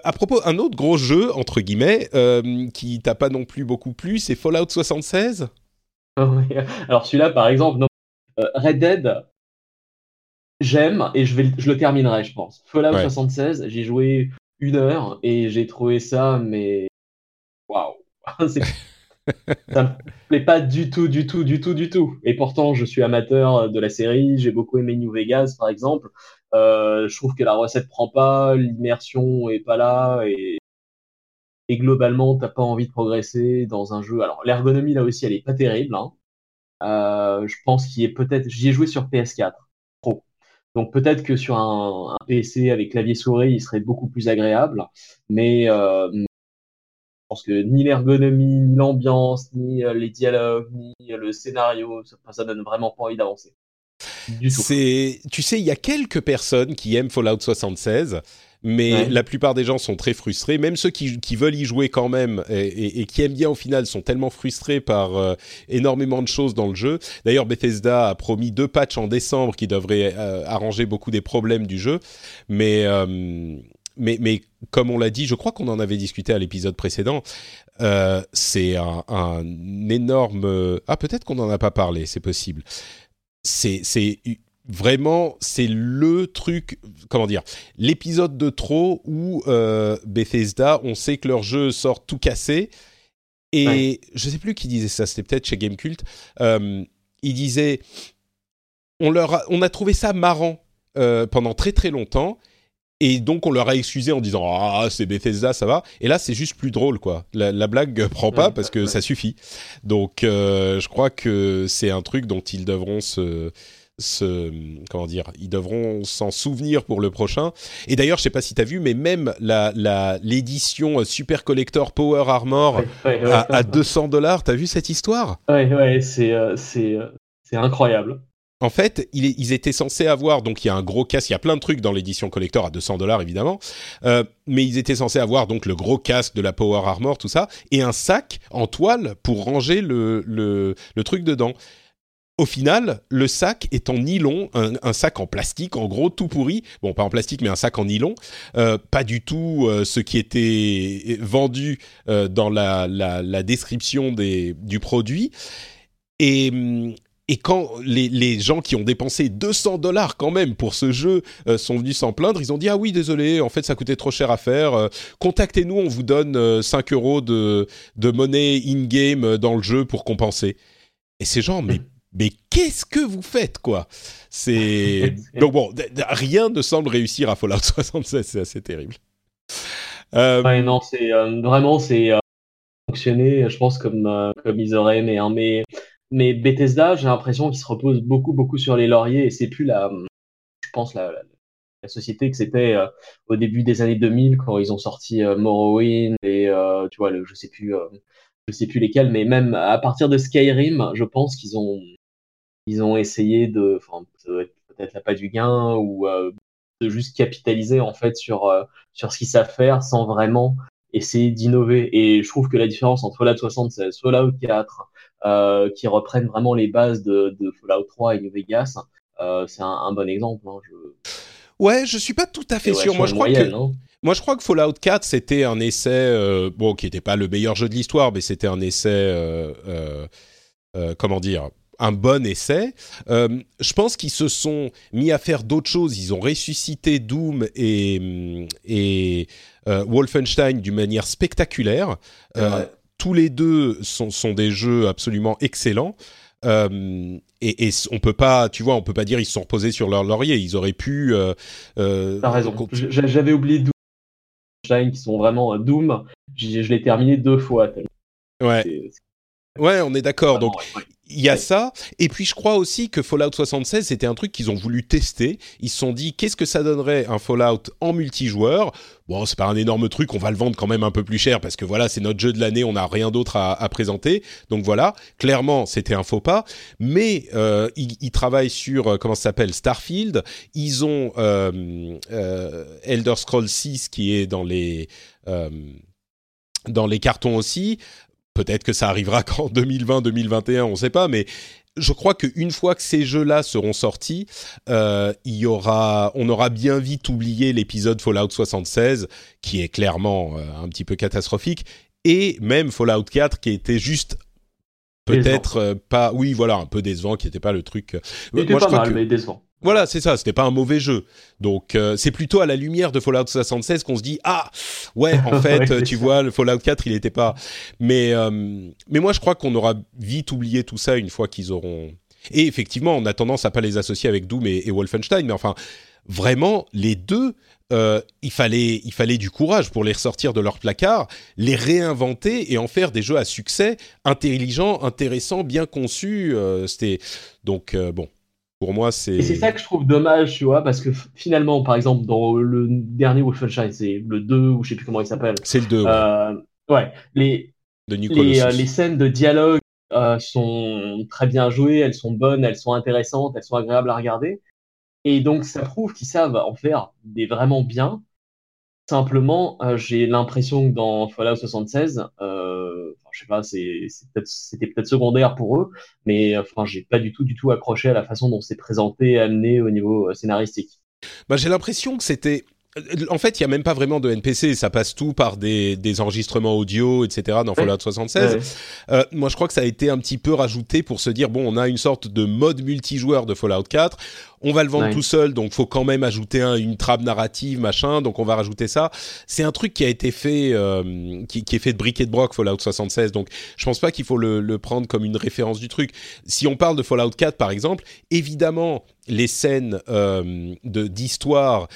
à propos, un autre gros jeu entre guillemets qui t'a pas non plus beaucoup plu, c'est Fallout 76. Alors celui-là, par exemple, Red Dead, j'aime et je vais je le terminerai, je pense. Fallout 76, j'ai joué une heure et j'ai trouvé ça mais waouh ça me plaît pas du tout, du tout, du tout, du tout. Et pourtant, je suis amateur de la série. J'ai beaucoup aimé New Vegas, par exemple. Euh, je trouve que la recette prend pas, l'immersion est pas là, et, et globalement, t'as pas envie de progresser dans un jeu. Alors, l'ergonomie là aussi, elle est pas terrible. Hein. Euh, je pense qu'il est peut-être. J'y ai joué sur PS4 Pro. Donc peut-être que sur un, PC avec clavier souris, il serait beaucoup plus agréable. Mais, euh, pense que ni l'ergonomie, ni l'ambiance, ni euh, les dialogues, ni le scénario, ça, ça donne vraiment pas envie d'avancer. C'est, tu sais, il y a quelques personnes qui aiment Fallout 76, mais la plupart des gens sont très frustrés. Même ceux qui, qui veulent y jouer quand même et, et, qui aiment bien au final sont tellement frustrés par euh, énormément de choses dans le jeu. D'ailleurs, Bethesda a promis deux patchs en décembre qui devraient euh, arranger beaucoup des problèmes du jeu, mais mais, mais comme on l'a dit, je crois qu'on en avait discuté à l'épisode précédent. Euh, c'est un, énorme. Ah, peut-être qu'on n'en a pas parlé, c'est possible. C'est vraiment, c'est le truc. Comment dire L'épisode de trop où euh, Bethesda, on sait que leur jeu sort tout cassé. Et je je sais plus qui disait ça, c'était peut-être chez Gamecult. Euh, il disait on, leur on a trouvé ça marrant euh, pendant très très longtemps et donc on leur a excusé en disant ah c'est Bethesda ça va et là c'est juste plus drôle quoi la, la blague prend pas parce que ça suffit donc euh, je crois que c'est un truc dont ils devront se se comment dire ils devront s'en souvenir pour le prochain. Et d'ailleurs je sais pas si tu as vu mais même la l'édition super collector Power Armor à, à, 200 dollars t'as vu cette histoire? Ouais ouais c'est euh, c'est euh, c'est incroyable. En fait, ils étaient censés avoir, donc il y a un gros casque, il y a plein de trucs dans l'édition collector à 200 dollars évidemment, euh, mais ils étaient censés avoir donc le gros casque de la Power Armor, tout ça, et un sac en toile pour ranger le, le, truc dedans. Au final, le sac est en nylon, un, sac en plastique, en gros, tout pourri. Bon, pas en plastique, mais un sac en nylon. Euh, pas du tout euh, ce qui était vendu dans la, description des, du produit. Et, quand les, gens qui ont dépensé 200 dollars quand même pour ce jeu euh, sont venus s'en plaindre, ils ont dit ah oui désolé, en fait ça coûtait trop cher à faire. Euh, contactez-nous, on vous donne 5 euh, euros de, de monnaie in-game dans le jeu pour compenser. Et ces gens, mais mais qu'est-ce que vous faites quoi? C'est donc bon, rien ne semble réussir à Fallout 76, c'est assez terrible. Ouais, non, c'est vraiment c'est fonctionné, je pense, comme, comme ils auraient aimé. Hein. Mais, mais Bethesda, j'ai l'impression qu'ils se reposent beaucoup, beaucoup sur les lauriers et c'est plus la, je pense, la, la société que c'était au début des années 2000 quand ils ont sorti Morrowind et tu vois, le, je sais plus, je sais plus lesquels, mais même à partir de Skyrim, je pense qu'ils ont, ils ont essayé de, enfin, peut-être la pas du gain ou de juste capitaliser en fait sur sur ce qu'ils savent faire sans vraiment essayer d'innover. Et je trouve que la différence entre Fallout 76, Fallout 4, euh, qui reprennent vraiment les bases de, de Fallout 3 et New Vegas, euh, c'est un, un, bon exemple. Hein, je... Ouais, je suis pas tout à fait sûr. Moi, je crois que. Moi, je crois que Fallout 4, c'était un essai, euh, bon, qui n'était pas le meilleur jeu de l'histoire, mais c'était un essai, euh, euh, euh, comment dire, un bon essai. Euh, je pense qu'ils se sont mis à faire d'autres choses. Ils ont ressuscité Doom et, et euh, Wolfenstein d'une manière spectaculaire. Euh, tous les deux sont, sont, des jeux absolument excellents. Et, et, on peut pas, tu vois, on peut pas dire ils se sont reposés sur leur laurier. Ils auraient pu. T'as raison. J'avais oublié Doom, qui sont vraiment Doom. Je l'ai terminé deux fois. Ouais. Ouais, on est d'accord. Donc, il y a ça. Et puis, je crois aussi que Fallout 76, c'était un truc qu'ils ont voulu tester. Ils se sont dit, qu'est-ce que ça donnerait un Fallout en multijoueur? Bon, c'est pas un énorme truc, on va le vendre quand même un peu plus cher parce que voilà, c'est notre jeu de l'année, on n'a rien d'autre à, à, présenter. Donc voilà, clairement, c'était un faux pas. Mais euh, ils, ils, travaillent sur, euh, comment ça s'appelle, Starfield. Ils ont euh, euh, Elder Scrolls 6 qui est dans les... Euh, dans les cartons aussi. Peut-être que ça arrivera qu'en 2020, 2021, on ne sait pas, mais je crois qu'une fois que ces jeux-là seront sortis, euh, il y aura, on aura bien vite oublié l'épisode Fallout 76, qui est clairement euh, un petit peu catastrophique, et même Fallout 4, qui était juste peut-être euh, pas, oui, voilà, un peu décevant, qui n'était pas le truc. Il était Moi, pas mal, que... mais décevant. Voilà, c'est ça, c'était pas un mauvais jeu. Donc euh, c'est plutôt à la lumière de Fallout 76 qu'on se dit ah ouais, en fait, ouais, tu ça. vois, le Fallout 4, il était pas mais euh, mais moi je crois qu'on aura vite oublié tout ça une fois qu'ils auront Et effectivement, on a tendance à pas les associer avec Doom et, et Wolfenstein, mais enfin vraiment les deux euh, il fallait il fallait du courage pour les ressortir de leur placard, les réinventer et en faire des jeux à succès, intelligents, intéressants, bien conçus. Euh, C'était donc euh, bon. Pour moi, c'est. Et c'est ça que je trouve dommage, tu vois, parce que finalement, par exemple, dans le dernier Wolfenstein, c'est le 2 ou je sais plus comment il s'appelle. C'est le 2. Ouais. Euh, ouais. Les, de les, euh, les scènes de dialogue euh, sont très bien jouées, elles sont bonnes, elles sont intéressantes, elles sont agréables à regarder. Et donc, ça prouve qu'ils savent en faire des vraiment bien. Simplement, j'ai l'impression que dans Fallout 76, euh, je sais pas, c'était peut-être secondaire pour eux, mais enfin, j'ai pas du tout, du tout accroché à la façon dont c'est présenté amené au niveau euh, scénaristique. Bah, j'ai l'impression que c'était en fait, il y a même pas vraiment de NPC, ça passe tout par des, des enregistrements audio, etc. dans Fallout 76. Ouais. Euh, moi, je crois que ça a été un petit peu rajouté pour se dire bon, on a une sorte de mode multijoueur de Fallout 4. On va le vendre ouais. tout seul, donc faut quand même ajouter un, une trame narrative, machin. Donc on va rajouter ça. C'est un truc qui a été fait, euh, qui, qui, est fait de briques et de broc Fallout 76. Donc je pense pas qu'il faut le, le prendre comme une référence du truc. Si on parle de Fallout 4 par exemple, évidemment les scènes euh, de d'histoire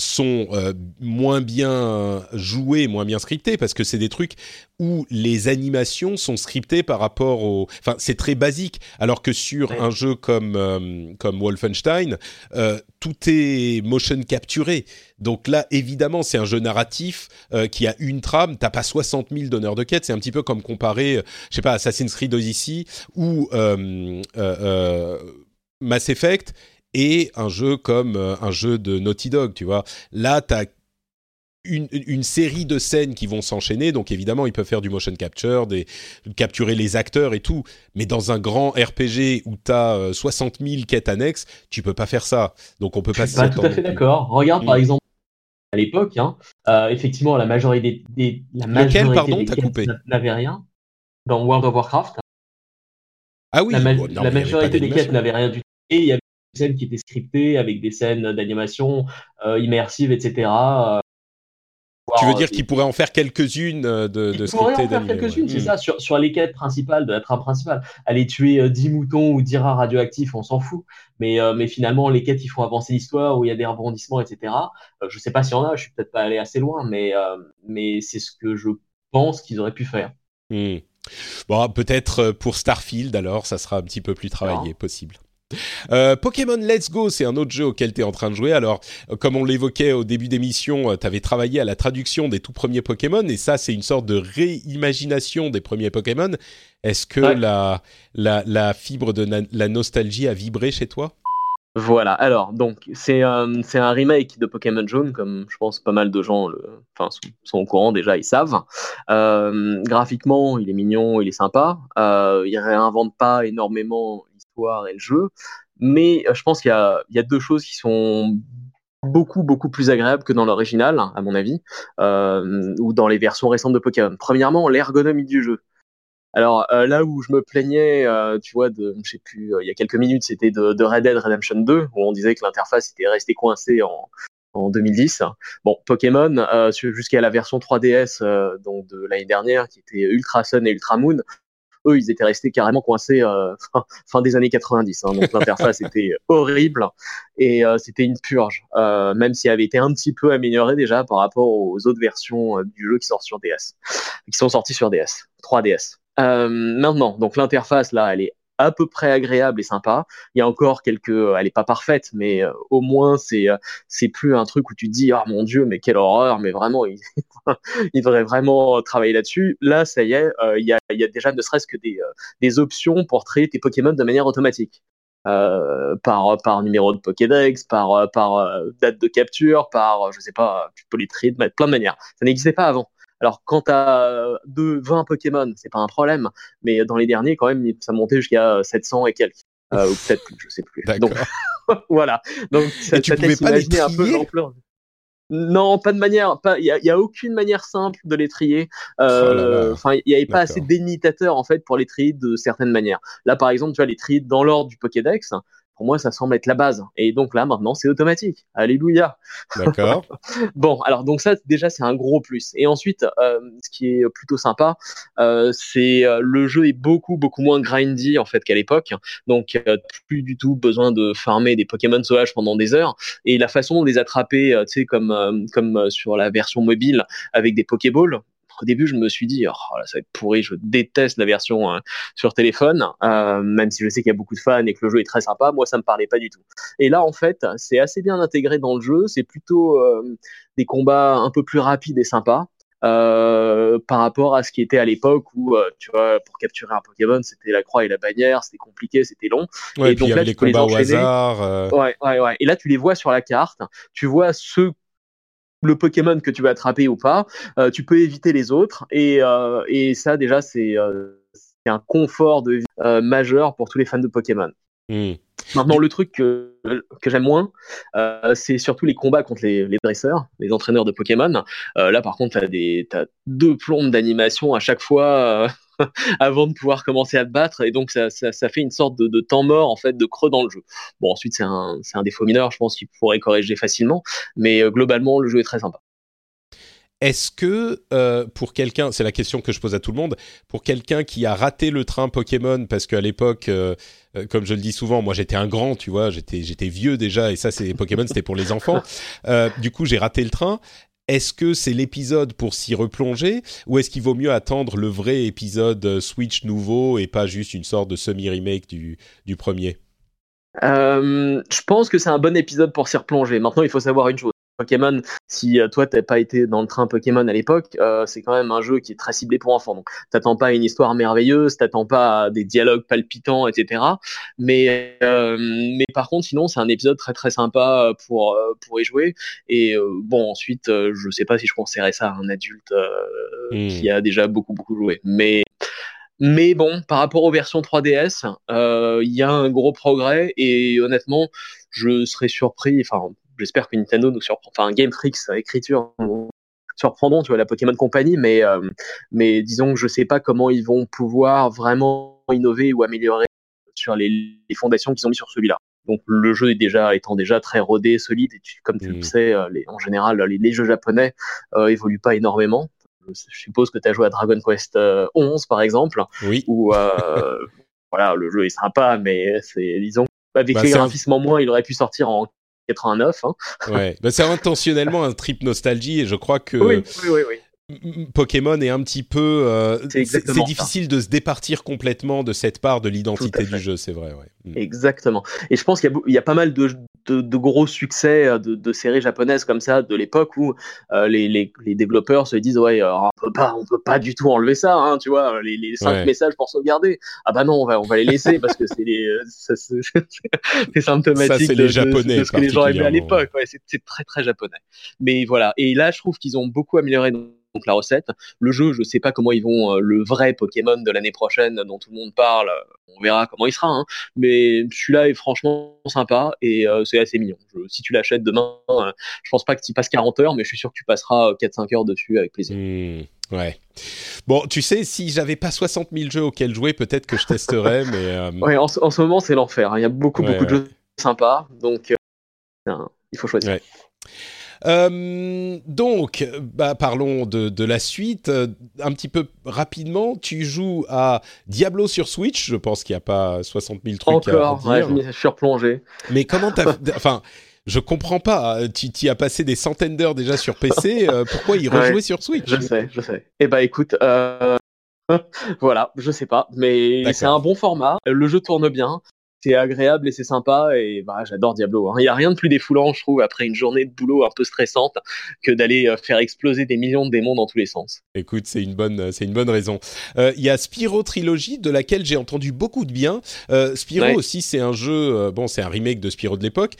sont euh, moins bien joués, moins bien scriptés, parce que c'est des trucs où les animations sont scriptées par rapport au... Enfin, c'est très basique, alors que sur ouais. un jeu comme, euh, comme Wolfenstein, euh, tout est motion capturé. Donc là, évidemment, c'est un jeu narratif qui a une trame, t'as pas 60 000 donneurs de quêtes, c'est un petit peu comme comparer, je sais pas, Assassin's Creed Odyssey ou Mass Effect et un jeu comme euh, un jeu de Naughty Dog, tu vois. Là, tu as une, une, série de scènes qui vont s'enchaîner, donc évidemment, ils peuvent faire du motion capture, des, capturer les acteurs et tout, mais dans un grand RPG où tu as euh, 60 000 quêtes annexes, tu peux pas faire ça. Donc on peut pas... Je suis pas tout à fait d'accord. Regarde, mmh. par exemple, à l'époque, hein, euh, effectivement, la majorité des, des la majorité Lequel, pardon, des quêtes n'avait rien. Dans World of Warcraft. Ah oui, la, ma non, la majorité des quêtes n'avait rien du tout. Et il y avait scènes qui étaient scriptées avec des scènes d'animation euh, immersives, etc. Euh, tu veux dire qu'il pourrait en faire quelques-unes de, de scriptées d'animation quelques-unes, ouais. c'est mmh. ça, sur, sur les quêtes principales de la trame principale. Aller tuer euh, 10 moutons ou 10 rats radioactifs, on s'en fout. Mais, euh, mais finalement, les quêtes, il faut avancer l'histoire, où il y a des rebondissements, etc. Euh, je sais pas s'il y en a, je suis peut-être pas allé assez loin, mais, mais c'est ce que je pense qu'ils auraient pu faire. Hmm. Bon, peut-être pour Starfield alors, ça sera un petit peu plus travaillé, possible. Euh, Pokémon Let's Go, c'est un autre jeu auquel tu es en train de jouer. Alors, euh, comme on l'évoquait au début d'émission, euh, tu avais travaillé à la traduction des tout premiers Pokémon, et ça, c'est une sorte de réimagination des premiers Pokémon. Est-ce que la, la, la, fibre de la nostalgie a vibré chez toi? Voilà, alors, donc, c'est un, c'est un remake de Pokémon Jaune, comme je pense pas mal de gens le, enfin, sont, au courant déjà, ils savent. Euh, graphiquement, il est mignon, il est sympa. Euh, il réinvente pas énormément et le jeu. Mais euh, je pense qu'il y a, deux choses qui sont beaucoup beaucoup plus agréables que dans l'original, à mon avis, euh, ou dans les versions récentes de Pokémon. Premièrement, l'ergonomie du jeu. Alors euh, là où je me plaignais, tu vois, de, je sais plus, il y a quelques minutes, c'était de, de, Red Dead Redemption 2, où on disait que l'interface était restée coincée en, en 2010. Bon, Pokémon, jusqu'à la version 3DS donc de l'année dernière, qui était Ultra Sun et Ultra Moon, eux, ils étaient restés carrément coincés euh, fin, des années 90. Hein, donc l'interface était horrible et euh, c'était une purge, euh, même si elle avait été un petit peu améliorée déjà par rapport aux autres versions du jeu qui sortent sur DS, qui sont sorties sur DS, 3DS. maintenant, donc l'interface là, elle est à peu près agréable et sympa. Il y a encore quelques, euh, elle est pas parfaite, mais euh, au moins c'est euh, c'est plus un truc où tu te dis ah mon dieu mais quelle horreur, mais vraiment il, il devrait vraiment travailler là-dessus. Là ça y est, il y a il y a déjà ne serait-ce que des des options pour créer tes Pokémon de manière automatique. Euh, par par numéro de Pokédex, par par date de capture, par je sais pas, tu peux les trier de plein de manières. Ça n'existait pas avant. Alors quand t'as deux 20 Pokémon, c'est pas un problème, mais dans les derniers quand même ça montait jusqu'à 700 et quelques. Euh, ou peut-être plus, je sais plus. Donc voilà. Donc ça, et tu pouvais pas les trier un peu l'ampleur. Non, pas de manière. Il y a, y a, aucune manière simple de les trier. Euh, oh enfin, il n'y avait pas assez d'imitateurs en fait pour les trier de certaines manières. Là, par exemple, tu vois les trier dans l'ordre du Pokédex pour moi, ça semble être la base. Et donc là, maintenant, c'est automatique. Alléluia. D'accord. bon, alors donc ça, déjà, c'est un gros plus. Et ensuite, euh, ce qui est plutôt sympa, euh, c'est euh, le jeu est beaucoup beaucoup moins grindy en fait qu'à l'époque. Donc plus du tout besoin de farmer des Pokémon sauvages pendant des heures. Et la façon de les attraper, tu sais, comme comme sur la version mobile avec des Pokéballs, au début, je me suis dit, oh, ça va être pourri, je déteste la version hein, sur téléphone, euh, même si je sais qu'il y a beaucoup de fans et que le jeu est très sympa, moi, ça me parlait pas du tout. Et là, en fait, c'est assez bien intégré dans le jeu, c'est plutôt euh, des combats un peu plus rapides et sympas. Euh, par rapport à ce qui était à l'époque où tu vois pour capturer un Pokémon c'était la croix et la bannière c'était compliqué c'était long et donc là tu peux les enchaîner au ouais ouais ouais et là tu les vois sur la carte tu vois ceux le Pokémon que tu vas attraper ou pas, euh, tu peux éviter les autres et, euh, et ça déjà c'est euh, un confort de vie euh, majeur pour tous les fans de Pokémon. Hmm. Maintenant le truc que, que j'aime moins, euh, c'est surtout les combats contre les, les, dresseurs, les entraîneurs de Pokémon. là par contre t'as des as deux plombes d'animation à chaque fois avant de pouvoir commencer à te battre et donc ça, ça, ça fait une sorte de, de, temps mort en fait de creux dans le jeu. Bon ensuite c'est un, un défaut mineur je pense qu'il pourrait corriger facilement mais euh, globalement le jeu est très sympa. Est-ce que euh, pour quelqu'un, c'est la question que je pose à tout le monde, pour quelqu'un qui a raté le train Pokémon parce qu'à l'époque, euh, euh, comme je le dis souvent, moi j'étais un grand, tu vois, j'étais j'étais vieux déjà et ça c'est Pokémon, c'était pour les enfants. du coup j'ai raté le train. Est-ce que c'est l'épisode pour s'y replonger ou est-ce qu'il vaut mieux attendre le vrai épisode euh, Switch nouveau et pas juste une sorte de semi-remake du, du premier? Euh, Je pense que c'est un bon épisode pour s'y replonger. Maintenant, il faut savoir une chose. Pokémon, si euh, toi t'as pas été dans le train Pokémon à l'époque, euh, c'est quand même un jeu qui est très ciblé pour enfants. Donc t'attends pas à une histoire merveilleuse, t'attends pas à des dialogues palpitants, etc. Mais euh, mais par contre, sinon c'est un épisode très très sympa pour pour y jouer. Et bon ensuite, je sais pas si je conseillerais ça à un adulte hmm. qui a déjà beaucoup beaucoup joué. Mais mais bon, par rapport aux versions 3DS, il y a un gros progrès et honnêtement, je serais surpris. Enfin, j'espère que Nintendo nous surprend, enfin Game Freaks écriture surprendront, tu vois, la Pokémon Company, mais euh, mais disons que je sais pas comment ils vont pouvoir vraiment innover ou améliorer sur les, fondations qu'ils ont mis sur celui-là. Donc le jeu est déjà étant déjà très rodé, solide, et comme tu le mmh. sais, euh, en général les, jeux japonais euh, évoluent pas énormément. Je suppose que tu as joué à Dragon Quest 11 par exemple, oui. où voilà le jeu est sympa, mais c'est disons avec bah, les graphismes en moins, il aurait pu sortir en 89. Hein. Ouais, bah, c'est intentionnellement un trip nostalgie et je crois que oui, oui, oui, Pokémon est un petit peu. Euh, c'est difficile de se départir complètement de cette part de l'identité du jeu, c'est vrai. Mm. Exactement. Et je pense qu'il y, a pas mal de, de, gros succès euh, de, séries japonaises comme ça de l'époque où euh, les, les, les, développeurs se disent ouais on peut pas on peut pas du tout enlever ça hein, tu vois les, les cinq messages pour sauvegarder ah bah non on va on va les laisser parce que c'est les c'est symptomatique ça, de, les japonais de, ce que les gens aimaient à l'époque ouais, c'est très très japonais mais voilà et là je trouve qu'ils ont beaucoup amélioré donc la recette. Le jeu, je sais pas comment ils vont euh, le vrai Pokémon de l'année prochaine dont tout le monde parle. Euh, on verra comment il sera, hein. mais celui-là est franchement sympa et euh, c'est assez mignon. si tu l'achètes demain, je pense pas que tu passes 40 heures, mais je suis sûr que tu passeras 4-5 heures dessus avec plaisir. Mmh, ouais. Bon, tu sais, si j'avais pas 60 000 jeux auxquels jouer, peut-être que je testerais, mais. Ouais, en, ce moment, c'est l'enfer. Hein. Il y a beaucoup, beaucoup de jeux sympas, donc il faut choisir. Euh, donc, bah, parlons de, la suite. Euh, un petit peu rapidement, tu joues à Diablo sur Switch. Je pense qu'il n'y a pas 60 000 trucs Encore, à, dire. Ouais, je suis replongé. Mais comment t'as... enfin, je comprends pas. Tu, tu as passé des centaines d'heures déjà sur PC. Euh, pourquoi y rejouer sur Switch? Je sais, je sais. Eh bah écoute, voilà, je sais pas, mais c'est un bon format. Le jeu tourne bien c'est agréable et c'est sympa et bah, j'adore Diablo. Hein. Il n'y a rien de plus défoulant, je trouve, après une journée de boulot un peu stressante, que d'aller euh, faire exploser des millions de démons dans tous les sens. Écoute, c'est une bonne, euh, c'est une bonne raison. Euh, il y a Spyro Trilogy de laquelle j'ai entendu beaucoup de bien. Euh, Spyro aussi, c'est un jeu, bon, c'est un remake de Spyro de l'époque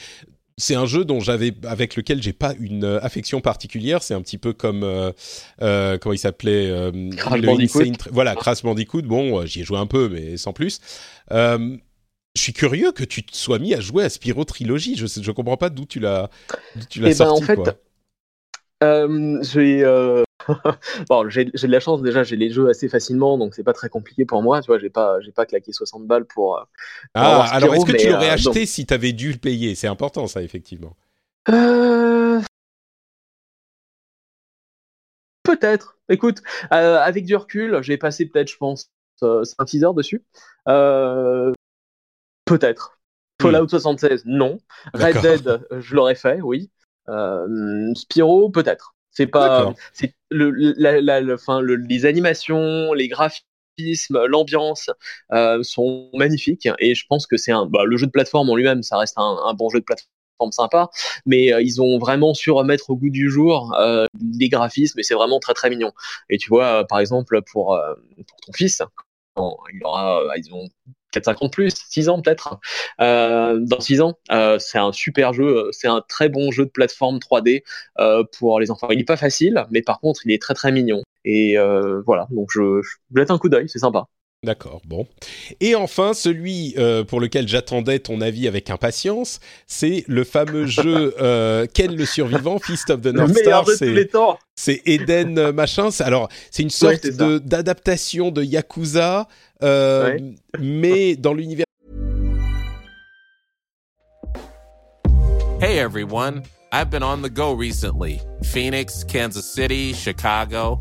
c'est un jeu dont j'avais avec lequel j'ai pas une affection particulière. C'est un petit peu comme euh, comment il s'appelait Crash Bandicoot. voilà, Crash Bandicoot. Bon, j'y ai joué un peu, mais sans plus. Je suis curieux que tu te sois mis à jouer à Spyro Trilogy. Je ne comprends pas d'où tu l'as tu l'as eh ben, sorti. en fait, euh, j'ai euh... bon, j'ai de la chance déjà, j'ai les jeux assez facilement, donc c'est pas très compliqué pour moi. Tu vois, j'ai pas j'ai pas claqué 60 balles pour. Euh, ah, alors est-ce que tu l'aurais euh, acheté si tu avais dû le payer? C'est important ça, effectivement. Peut-être. Écoute, avec du recul, j'ai passé peut-être, je pense, 5-6 heures dessus. Euh, Peut-être. Fallout 76, non. Red Dead, je l'aurais fait, oui. Euh, Spyro, peut-être. C'est pas. C'est le, la, la, le, fin, le, les animations, les graphismes, l'ambiance euh, sont magnifiques et je pense que c'est un. Bah, le jeu de plateforme en lui-même, ça reste un, un, bon jeu de plateforme sympa, mais euh, ils ont vraiment su remettre au goût du jour euh, les graphismes et c'est vraiment très très mignon. Et tu vois, par exemple, pour, euh, pour ton fils, il aura, ils ont 4-5 ans de plus, 6 ans peut-être. Euh, dans 6 ans, euh, c'est un super jeu, c'est un très bon jeu de plateforme 3D euh, pour les enfants. Il n'est pas facile, mais par contre, il est très très mignon. Et euh, voilà, donc je, je jette un coup d'œil, c'est sympa. D'accord, bon. Et enfin, celui euh, pour lequel j'attendais ton avis avec impatience, c'est le fameux jeu euh, Ken le survivant, Fist of the North Star. C'est Eden euh, machin. Alors, c'est une sorte de d'adaptation de Yakuza, euh, ouais. mais dans l'univers. Hey everyone, I've been on the go recently. Phoenix, Kansas City, Chicago.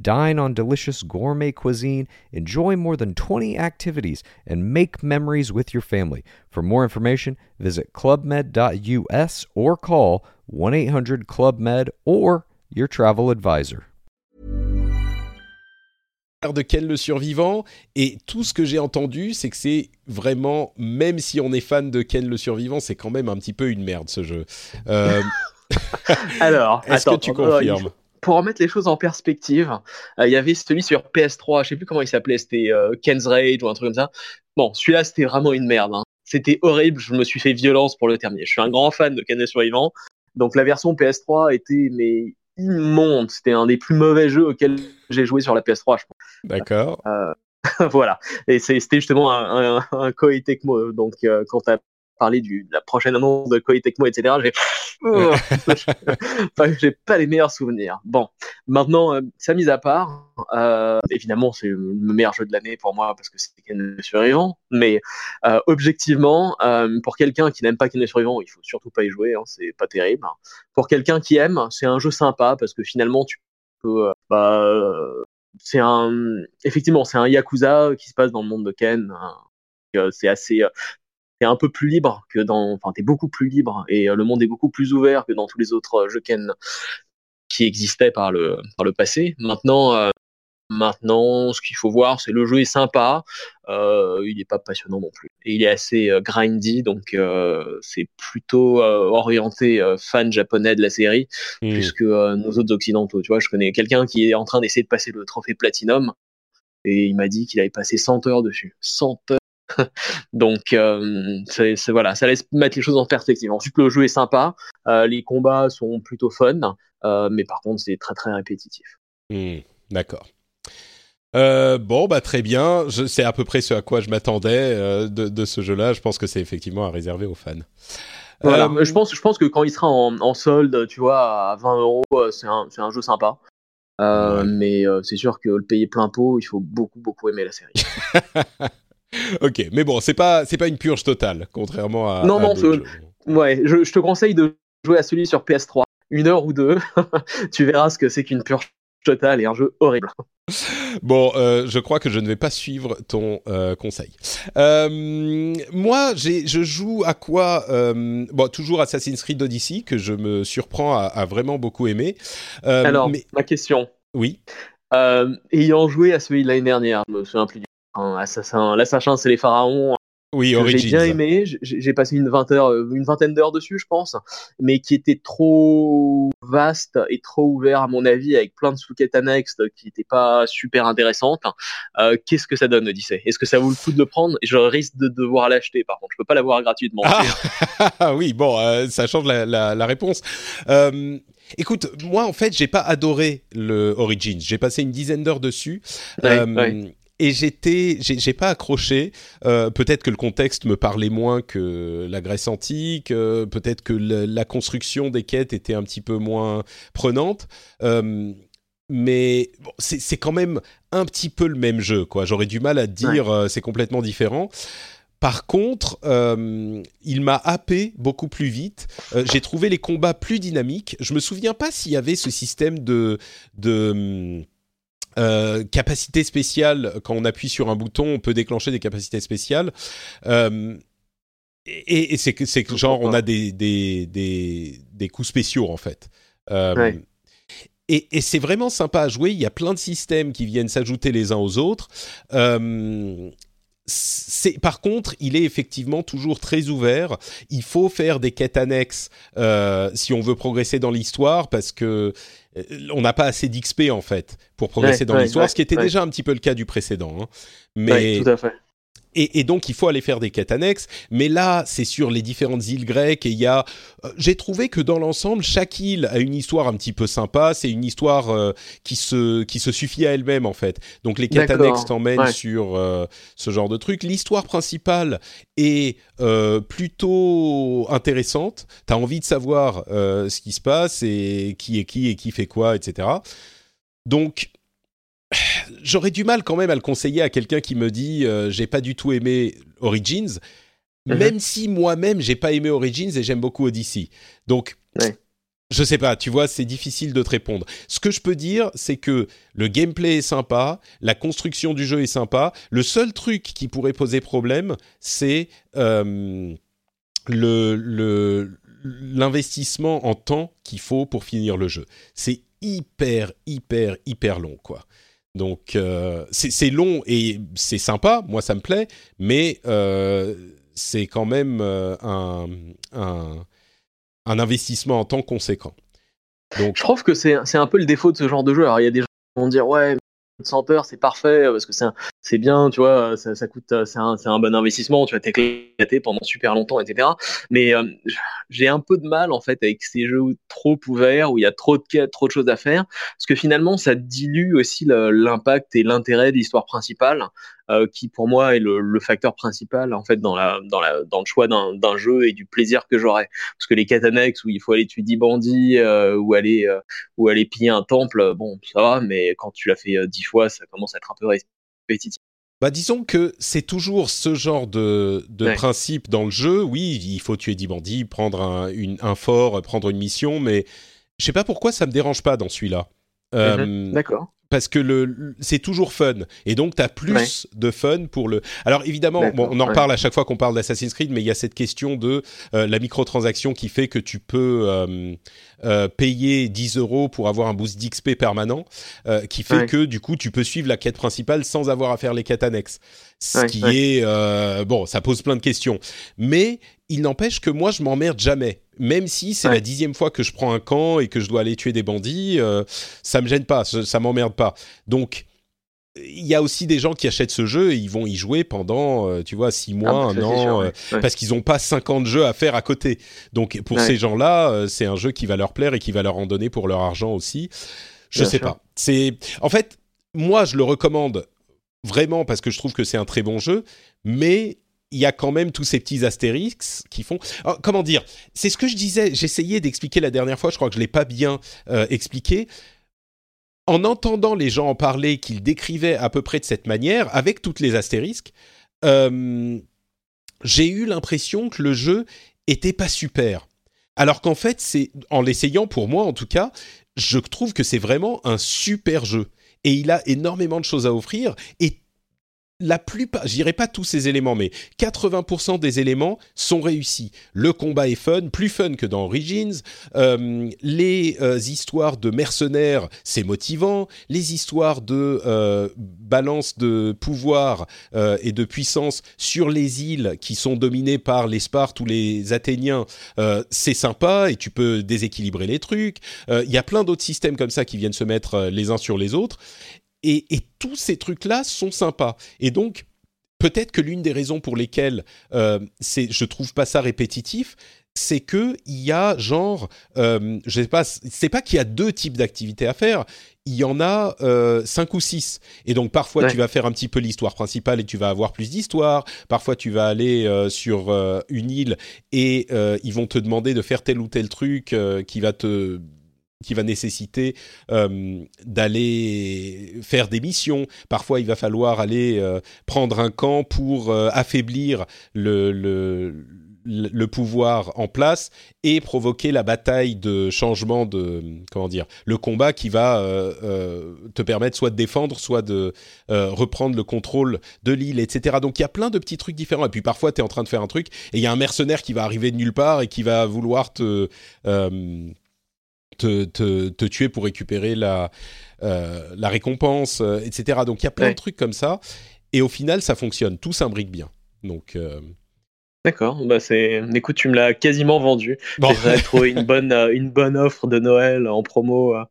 Dine on delicious gourmet cuisine, enjoy more than 20 activities, and make memories with your family. For more information, visit clubmed.us or call 1 800 Club Med or your travel advisor. de Ken le survivant et tout ce que j'ai entendu c'est que c'est vraiment même si on est fan de Ken le survivant c'est quand même un petit peu une merde ce jeu euh... alors est-ce que tu confirmes pour remettre les choses en perspective, euh, il y avait celui sur PS3, je sais plus comment il s'appelait, c'était euh, Ken's Rage ou un truc comme ça. Bon, celui-là, c'était vraiment une merde. Hein. c'était horrible. Je me suis fait violence pour le terminer. Je suis un grand fan de Ken Survivant. Donc la version PS3 était mais immonde. C'était un des plus mauvais jeux auxquels j'ai joué sur la PS3, je pense. D'accord. Euh, voilà. Et c'était justement un, un, un Koei Tecmo. Donc euh, quand t'as parler du, de la prochaine annonce de Koei Tecmo, etc. J'ai, oh, j'ai pas les meilleurs souvenirs. Bon, maintenant, euh, ça mise à part, euh, évidemment, c'est le meilleur jeu de l'année pour moi parce que c'est Ken le Survivant. Mais euh, objectivement, euh, pour quelqu'un qui n'aime pas Ken le Survivant, il faut surtout pas y jouer. Hein, c'est pas terrible. Pour quelqu'un qui aime, c'est un jeu sympa parce que finalement, tu peux, euh, bah, c'est un, effectivement, c'est un yakuza qui se passe dans le monde de Ken. Hein. c'est assez t'es un peu plus libre que dans, enfin t'es beaucoup plus libre et euh, le monde est beaucoup plus ouvert que dans tous les autres jeux Ken qui existaient par le par le passé. Maintenant, euh, maintenant, ce qu'il faut voir, c'est le jeu est sympa, euh, il est pas passionnant non plus et il est assez euh, grindy, donc euh, c'est plutôt orienté fan japonais de la série Hmm. plus que nos autres occidentaux. Tu vois, je connais quelqu'un qui est en train d'essayer de passer le trophée platinum et il m'a dit qu'il avait passé 100 heures dessus. 100 heures. Donc euh, c'est voilà, ça laisse mettre les choses en perspective. Ensuite, le jeu est sympa, euh, les combats sont plutôt fun, euh, mais par contre, c'est très très répétitif. Hmm, D'accord. Bon, bah très bien. C'est à peu près ce à quoi je m'attendais de, de ce jeu-là. Je pense que c'est effectivement à réserver aux fans. Voilà, je pense je pense que quand il sera en, en solde, tu vois, à 20 euros, c'est un jeu sympa. Euh, Ouais. Mais euh, c'est sûr que le payer plein pot, il faut beaucoup beaucoup aimer la série. ok, mais bon, c'est pas c'est pas une purge totale, contrairement à. Non, à non, jeux. Ouais, je, je te conseille de jouer à celui sur PS3, une heure ou deux. tu verras ce que c'est qu'une purge totale et un jeu horrible. Bon, euh, je crois que je ne vais pas suivre ton euh, conseil. Euh, moi, je joue à quoi euh, Bon, toujours Assassin's Creed Odyssey que je me surprends à, à vraiment beaucoup aimer. Alors, mais ma question. oui. Ayant joué à celui de l'année dernière, je me souviens plus du un Assassin, l'Assassin c'est les pharaons, Oui, que j'ai Origins. bien aimé. J'ai passé une vingtaine, euh, une vingtaine d'heures dessus, je pense, mais qui était trop vaste et trop ouvert à mon avis, avec plein de sous-quêtes annexes qui n'étaient pas super intéressantes. Euh, Qu'est-ce que ça donne, Odyssey Est-ce que ça vaut le coup de le prendre? Je risque de devoir l'acheter, par contre, je peux pas l'avoir gratuitement. Ah oui, bon, euh, ça change la, la, la réponse. Euh, écoute, moi en fait, j'ai pas adoré le Origins. J'ai passé une dizaine d'heures dessus. Ouais, Euh, ouais. Et j'étais, j'ai pas accroché. Euh, peut-être que le contexte me parlait moins que la Grèce antique. euh, peut-être que le- la construction des quêtes était un petit peu moins prenante. Euh, mais bon, c'est c'est quand même un petit peu le même jeu, quoi. J'aurais du mal à dire euh, c'est complètement différent. Par contre, euh, il m'a happé beaucoup plus vite. Euh, J'ai trouvé les combats plus dynamiques. Je me souviens pas s'il y avait ce système de de hum, euh, capacité spéciale. Quand on appuie sur un bouton, on peut déclencher des capacités spéciales. Euh, et et c'est que c'est que genre on a des des des des coups spéciaux en fait. Euh, Ouais. Et, et c'est vraiment sympa à jouer. Il y a plein de systèmes qui viennent s'ajouter les uns aux autres. Euh, par contre, il est effectivement toujours très ouvert. Il faut faire des quêtes annexes euh, si on veut progresser dans l'histoire parce que euh, on n'a pas assez d'XP en fait pour progresser Ouais, dans ouais, l'histoire, ouais, ce qui était déjà un petit peu le cas du précédent. hein. Mais tout à fait. Et, et donc, il faut aller faire des quêtes annexes. Mais là, c'est sur les différentes îles grecques. Et il y a. euh, J'ai trouvé que dans l'ensemble, chaque île a une histoire un petit peu sympa. C'est une histoire euh, qui se qui se suffit à elle-même en fait. Donc les quêtes annexes t'emmènent ouais. sur euh, ce genre de truc. L'histoire principale est plutôt intéressante. T'as envie de savoir ce qui se passe et qui est qui et qui fait quoi, etc. Donc j'aurais du mal quand même à le conseiller à quelqu'un qui me dit euh, j'ai pas du tout aimé Origins, Mhm. même si moi-même j'ai pas aimé Origins et j'aime beaucoup Odyssey. Donc Ouais. je sais pas, tu vois, c'est difficile de te répondre. Ce que je peux dire, c'est que le gameplay est sympa, la construction du jeu est sympa. Le seul truc qui pourrait poser problème, c'est euh, le le l'investissement en temps qu'il faut pour finir le jeu. C'est hyper hyper hyper long quoi. Donc euh, c'est long et c'est sympa, moi ça me plaît, mais euh, c'est quand même euh, un, investissement en temps conséquent. Je trouve que c'est un peu le défaut de ce genre de jeu. Alors il y a des gens qui vont dire ouais, 100 heures c'est parfait parce que c'est un, c'est bien, tu vois, ça, ça coûte, c'est un, un bon investissement, tu vas t'éclater pendant super longtemps, etc. Mais euh, j'ai un peu de mal en fait avec ces jeux trop ouverts où il y a trop de trop de choses à faire, parce que finalement ça dilue aussi l'impact et l'intérêt de l'histoire principale, euh, qui pour moi est le, le, facteur principal en fait dans la dans la dans le choix d'un jeu et du plaisir que j'aurai. Parce que les quêtes où il faut aller tuer 10 bandits euh, ou aller euh, ou aller piller un temple, bon ça va, mais quand tu l'as fait euh, dix fois, ça commence à être un peu bah, disons que c'est toujours ce genre de, de principe dans le jeu. Oui, il faut tuer 10 bandits, prendre un, une, un fort, prendre une mission, mais je sais pas pourquoi ça me dérange pas dans celui-là. Mhm. Euh, D'accord parce que le, c'est toujours fun. Et donc tu as plus de fun pour le alors évidemment on en parle à chaque fois qu'on parle d'Assassin's Creed mais il y a cette question de euh, la microtransaction qui fait que tu peux euh, euh, payer 10 euros pour avoir un boost d'XP permanent qui fait que du coup tu peux suivre la quête principale sans avoir à faire les quêtes annexes. Ce qui est bon ça pose plein de questions. Mais il n'empêche que moi je m'emmerde jamais même si c'est la dixième fois que je prends un camp et que je dois aller tuer des bandits, euh, ça me gêne pas, ça, m'emmerde pas. Donc il y a aussi des gens qui achètent ce jeu et ils vont y jouer pendant, euh, tu vois, six mois, ah, un an, euh, parce qu'ils n'ont pas 50 jeux à faire à côté. Donc pour ces gens-là, c'est un jeu qui va leur plaire et qui va leur en donner pour leur argent aussi. Je sais pas. C'est en fait, moi je le recommande vraiment parce que je trouve que c'est un très bon jeu, mais il y a quand même tous ces petits astérix qui font. Oh, comment dire C'est ce que je disais. J'essayais d'expliquer la dernière fois. Je crois que je l'ai pas bien euh, expliqué. En entendant les gens en parler, qu'ils décrivaient à peu près de cette manière, avec toutes les astérisques, euh, j'ai eu l'impression que le jeu était pas super. Alors qu'en fait, c'est en l'essayant pour moi en tout cas, je trouve que c'est vraiment un super jeu et il a énormément de choses à offrir et la plupart, je pas tous ces éléments, mais 80% des éléments sont réussis. Le combat est fun, plus fun que dans Origins. Euh, les euh, histoires de mercenaires, c'est motivant. Les histoires de euh, balance de pouvoir et de puissance sur les îles qui sont dominées par les Spartes ou les Athéniens, c'est sympa et tu peux déséquilibrer les trucs. Il y a plein d'autres systèmes comme ça qui viennent se mettre les uns sur les autres. Et, tous ces trucs-là sont sympas. Et donc, peut-être que l'une des raisons pour lesquelles euh, je trouve pas ça répétitif, c'est que il y a genre, euh, je sais pas, c'est pas qu'il y a deux types d'activités à faire. Il y en a euh, cinq ou six. Et donc parfois tu vas faire un petit peu l'histoire principale et tu vas avoir plus d'histoire. Parfois tu vas aller euh, sur une île et ils vont te demander de faire tel ou tel truc qui va te qui va nécessiter euh, d'aller faire des missions. Parfois, il va falloir aller euh, prendre un camp pour euh, affaiblir le, le, le, pouvoir en place et provoquer la bataille de changement de comment dire le combat qui va te permettre soit de défendre, soit de reprendre le contrôle de l'île, etc. Donc il y a plein de petits trucs différents. Et puis parfois, tu es en train de faire un truc et il y a un mercenaire qui va arriver de nulle part et qui va vouloir te te, te, tuer pour récupérer la, euh, la récompense, euh, etc. Donc il y a plein de trucs comme ça. Et au final, ça fonctionne. Tout s'imbrique bien. Donc. Euh, D'accord, bah c'est. Écoute, tu me l'as quasiment vendu. Bon. J'aurais trouvé une bonne, une bonne offre de Noël en promo. Bah,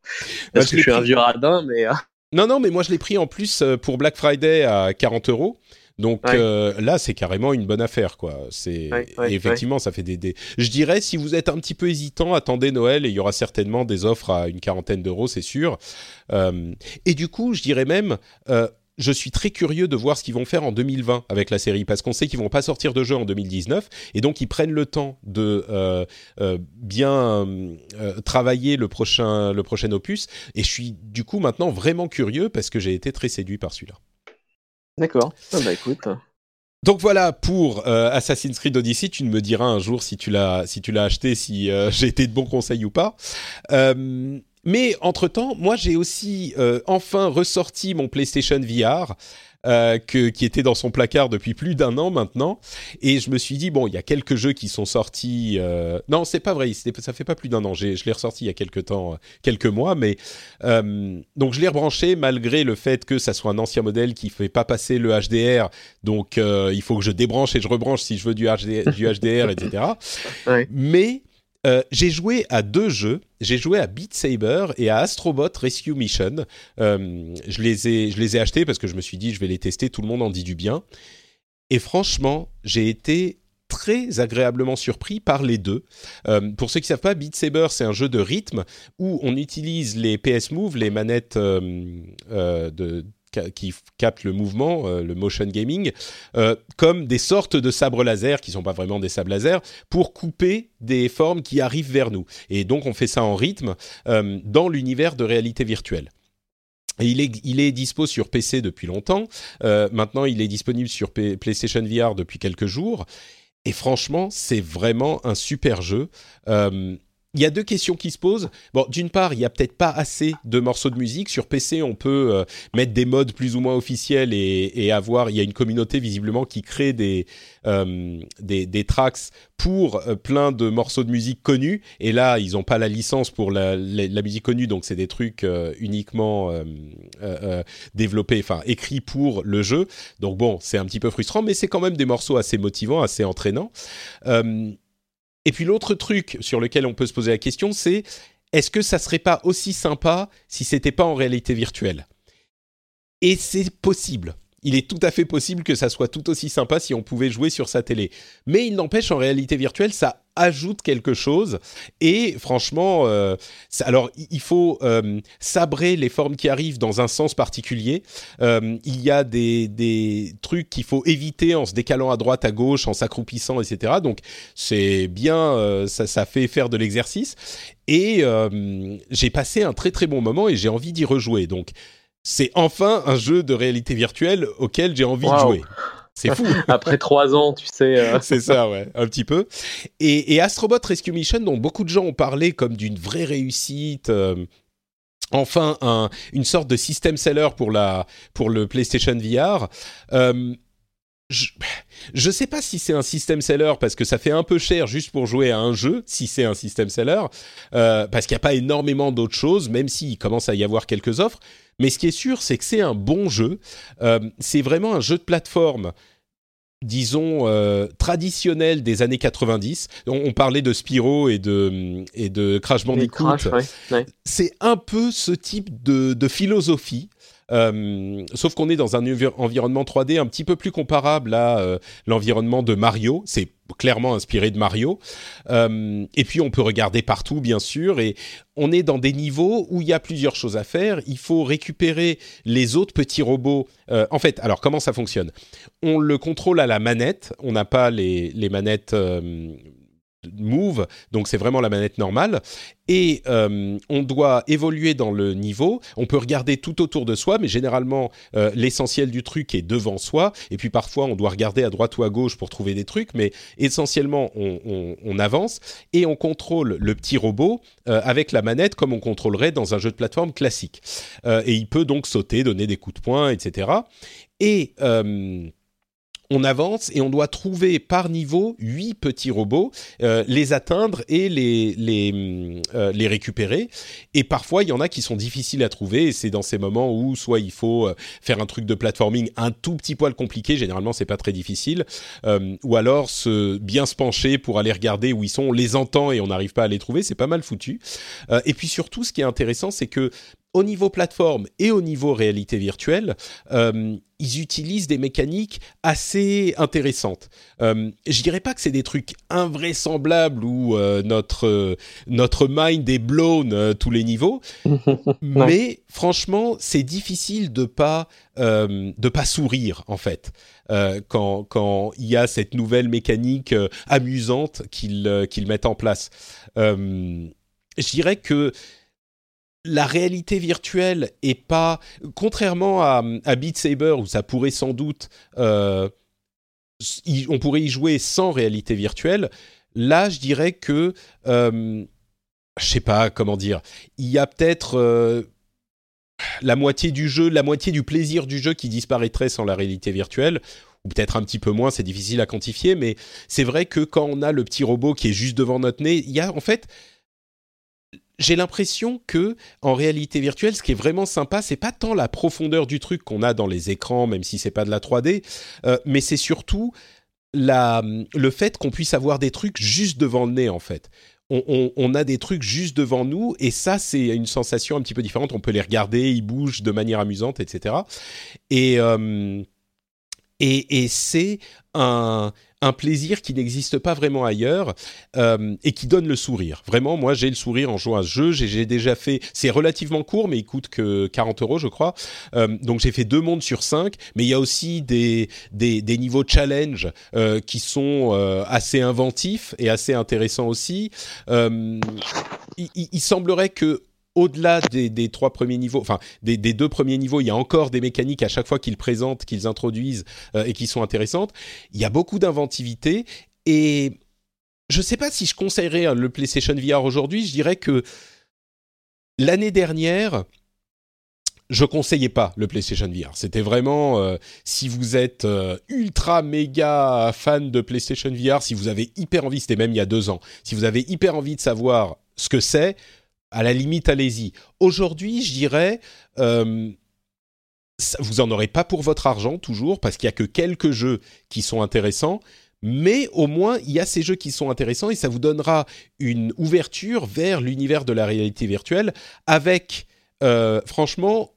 parce que je suis un vieux radin, mais. Non, non, mais moi je l'ai pris en plus pour Black Friday à 40 euros. Donc euh, là, c'est carrément une bonne affaire, quoi. C'est effectivement, ça fait des, Je dirais, si vous êtes un petit peu hésitant, attendez Noël et il y aura certainement des offres à une quarantaine d'euros, c'est sûr. Euh, et du coup, je dirais même. Euh, je suis très curieux de voir ce qu'ils vont faire en 2020 avec la série parce qu'on sait qu'ils vont pas sortir de jeu en 2019 et donc ils prennent le temps de bien travailler le prochain le prochain opus et je suis du coup maintenant vraiment curieux parce que j'ai été très séduit par celui-là. D'accord. Ah bah écoute. Donc voilà pour euh, Assassin's Creed Odyssey. Tu me diras un jour si tu l'as si tu l'as acheté, si euh, j'ai été de bons conseils ou pas. Euh, mais entre temps, moi j'ai aussi enfin ressorti mon PlayStation VR. Euh, que, qui était dans son placard depuis plus d'un an maintenant. Et je me suis dit bon, il y a quelques jeux qui sont sortis. Euh... Non, c'est pas vrai. Ça fait pas plus d'un an. Je l'ai ressorti il y a quelques temps, euh, quelques mois, mais euh, donc je l'ai rebranché malgré le fait que ça soit un ancien modèle qui fait pas passer le HDR. Donc il faut que je débranche et je rebranche si je veux du, HD, du HDR, etc. Ouais. Mais Euh, j'ai joué à deux jeux. J'ai joué à Beat Saber et à Astrobot Rescue Mission. Euh, je, les ai, je les ai achetés parce que je me suis dit, je vais les tester, tout le monde en dit du bien. Et franchement, j'ai été très agréablement surpris par les deux. Euh, pour ceux qui ne savent pas, Beat Saber, c'est un jeu de rythme où on utilise les PS Move, les manettes de qui captent le mouvement, euh, le motion gaming, euh, comme des sortes de sabres laser qui sont pas vraiment des sabres laser pour couper des formes qui arrivent vers nous. Et donc on fait ça en rythme euh, dans l'univers de réalité virtuelle. Et il est, il est dispo sur PC depuis longtemps. maintenant, il est disponible sur PlayStation VR depuis quelques jours. Et franchement, c'est vraiment un super jeu il y a deux questions qui se posent. Bon, d'une part, il y a peut-être pas assez de morceaux de musique sur PC. On peut euh, mettre des modes plus ou moins officiels et, avoir. Il y a une communauté visiblement qui crée des euh, des, tracks pour euh, plein de morceaux de musique connus. Et là, ils n'ont pas la licence pour la, musique connue, donc c'est des trucs uniquement développés, enfin écrits pour le jeu. Donc bon, c'est un petit peu frustrant, mais c'est quand même des morceaux assez motivants, assez entraînants. Et puis l'autre truc sur lequel on peut se poser la question, c'est est-ce que ça serait pas aussi sympa si c'était pas en réalité virtuelle? Et c'est possible. Il est tout à fait possible que ça soit tout aussi sympa si on pouvait jouer sur sa télé. Mais il n'empêche, en réalité virtuelle, ça ajoute quelque chose. Et franchement, euh, alors il faut euh, sabrer les formes qui arrivent dans un sens particulier. Euh, il y a des, des trucs qu'il faut éviter en se décalant à droite, à gauche, en s'accroupissant, etc. Donc c'est bien, ça, ça fait faire de l'exercice. Et j'ai passé un très très bon moment et j'ai envie d'y rejouer. Donc c'est enfin un jeu de réalité virtuelle auquel j'ai envie de jouer. C'est fou. Après trois ans, tu sais. Euh. C'est ça, ouais, un petit peu. Et, et, Astrobot Rescue Mission, dont beaucoup de gens ont parlé comme d'une vraie réussite. Euh, enfin, un, une sorte de système seller pour, la, pour le PlayStation VR. Euh, je ne sais pas si c'est un système seller parce que ça fait un peu cher juste pour jouer à un jeu, si c'est un système seller, parce qu'il n'y a pas énormément d'autres choses, même s'il commence à y avoir quelques offres. Mais ce qui est sûr, c'est que c'est un bon jeu. Euh, c'est vraiment un jeu de plateforme disons euh, traditionnel des années 90. On, parlait de Spyro et de et de Crash Bandicoot. C'est un peu ce type de, de philosophie. Euh, sauf qu'on est dans un environnement 3D un petit peu plus comparable à euh, l'environnement de Mario. C'est clairement inspiré de Mario. Euh, et puis on peut regarder partout, bien sûr. Et on est dans des niveaux où il y a plusieurs choses à faire. Il faut récupérer les autres petits robots. en fait, alors comment ça fonctionne? On le contrôle à la manette. On n'a pas les, les manettes Move, donc c'est vraiment la manette normale, et euh, on doit évoluer dans le niveau. On peut regarder tout autour de soi, mais généralement euh, l'essentiel du truc est devant soi, et puis parfois on doit regarder à droite ou à gauche pour trouver des trucs, mais essentiellement on, avance et on contrôle le petit robot euh, avec la manette comme on contrôlerait dans un jeu de plateforme classique. et il peut donc sauter, donner des coups de poing, etc. Et on avance et on doit trouver par niveau huit petits robots, euh, les atteindre et les les, euh, les récupérer. Et parfois, il y en a qui sont difficiles à trouver. Et c'est dans ces moments où soit il faut euh, faire un truc de platforming un tout petit poil compliqué. Généralement, c'est pas très difficile. ou alors se bien se pencher pour aller regarder où ils sont. On les entend et on n'arrive pas à les trouver. C'est pas mal foutu. et puis surtout, ce qui est intéressant, c'est que au niveau plateforme et au niveau réalité virtuelle, euh, ils utilisent des mécaniques assez intéressantes. Euh, je dirais pas que c'est des trucs invraisemblables où euh, notre notre mind est blown euh, tous les niveaux, mais franchement, c'est difficile de pas de pas sourire en fait quand quand il y a cette nouvelle mécanique amusante qu'ils qu'ils mettent en place. je dirais que la réalité virtuelle est pas, contrairement à, Beat Saber où ça pourrait sans doute, euh, on pourrait y jouer sans réalité virtuelle. Là, je dirais que, euh, je sais pas comment dire, il y a peut-être euh, la moitié du jeu, la moitié du plaisir du jeu qui disparaîtrait sans la réalité virtuelle ou peut-être un petit peu moins, c'est difficile à quantifier, mais c'est vrai que quand on a le petit robot qui est juste devant notre nez, il y a en fait j'ai l'impression que en réalité virtuelle, ce qui est vraiment sympa, c'est pas tant la profondeur du truc qu'on a dans les écrans, même si c'est pas de la 3D, euh, mais c'est surtout le fait qu'on puisse avoir des trucs juste devant le nez en fait. on, a des trucs juste devant nous et ça c'est une sensation un petit peu différente. On peut les regarder, ils bougent de manière amusante, etc. Et et, c'est un, plaisir qui n'existe pas vraiment ailleurs euh, et qui donne le sourire. Vraiment, moi, j'ai le sourire en jouant à ce jeu. J'ai déjà fait. C'est relativement court, mais il coûte que 40 euros, je crois. Euh, donc, j'ai fait deux mondes sur cinq. Mais il y a aussi des des, niveaux challenge euh, qui sont assez inventifs et assez intéressants aussi. il, semblerait que au-delà des, trois premiers niveaux, enfin des, deux premiers niveaux, il y a encore des mécaniques à chaque fois qu'ils présentent, qu'ils introduisent euh, et qui sont intéressantes. Il y a beaucoup d'inventivité et je ne sais pas si je conseillerais hein, le PlayStation VR aujourd'hui. Je dirais que l'année dernière, je conseillais pas le PlayStation VR. C'était vraiment euh, si vous êtes euh, ultra méga fan de PlayStation VR, si vous avez hyper envie, c'était même il y a deux ans, si vous avez hyper envie de savoir ce que c'est, à la limite, allez-y. Aujourd'hui, je dirais, euh, vous en aurez pas pour votre argent toujours, parce qu'il y a que quelques jeux qui sont intéressants. Mais au moins, il y a ces jeux qui sont intéressants et ça vous donnera une ouverture vers l'univers de la réalité virtuelle avec, euh, franchement,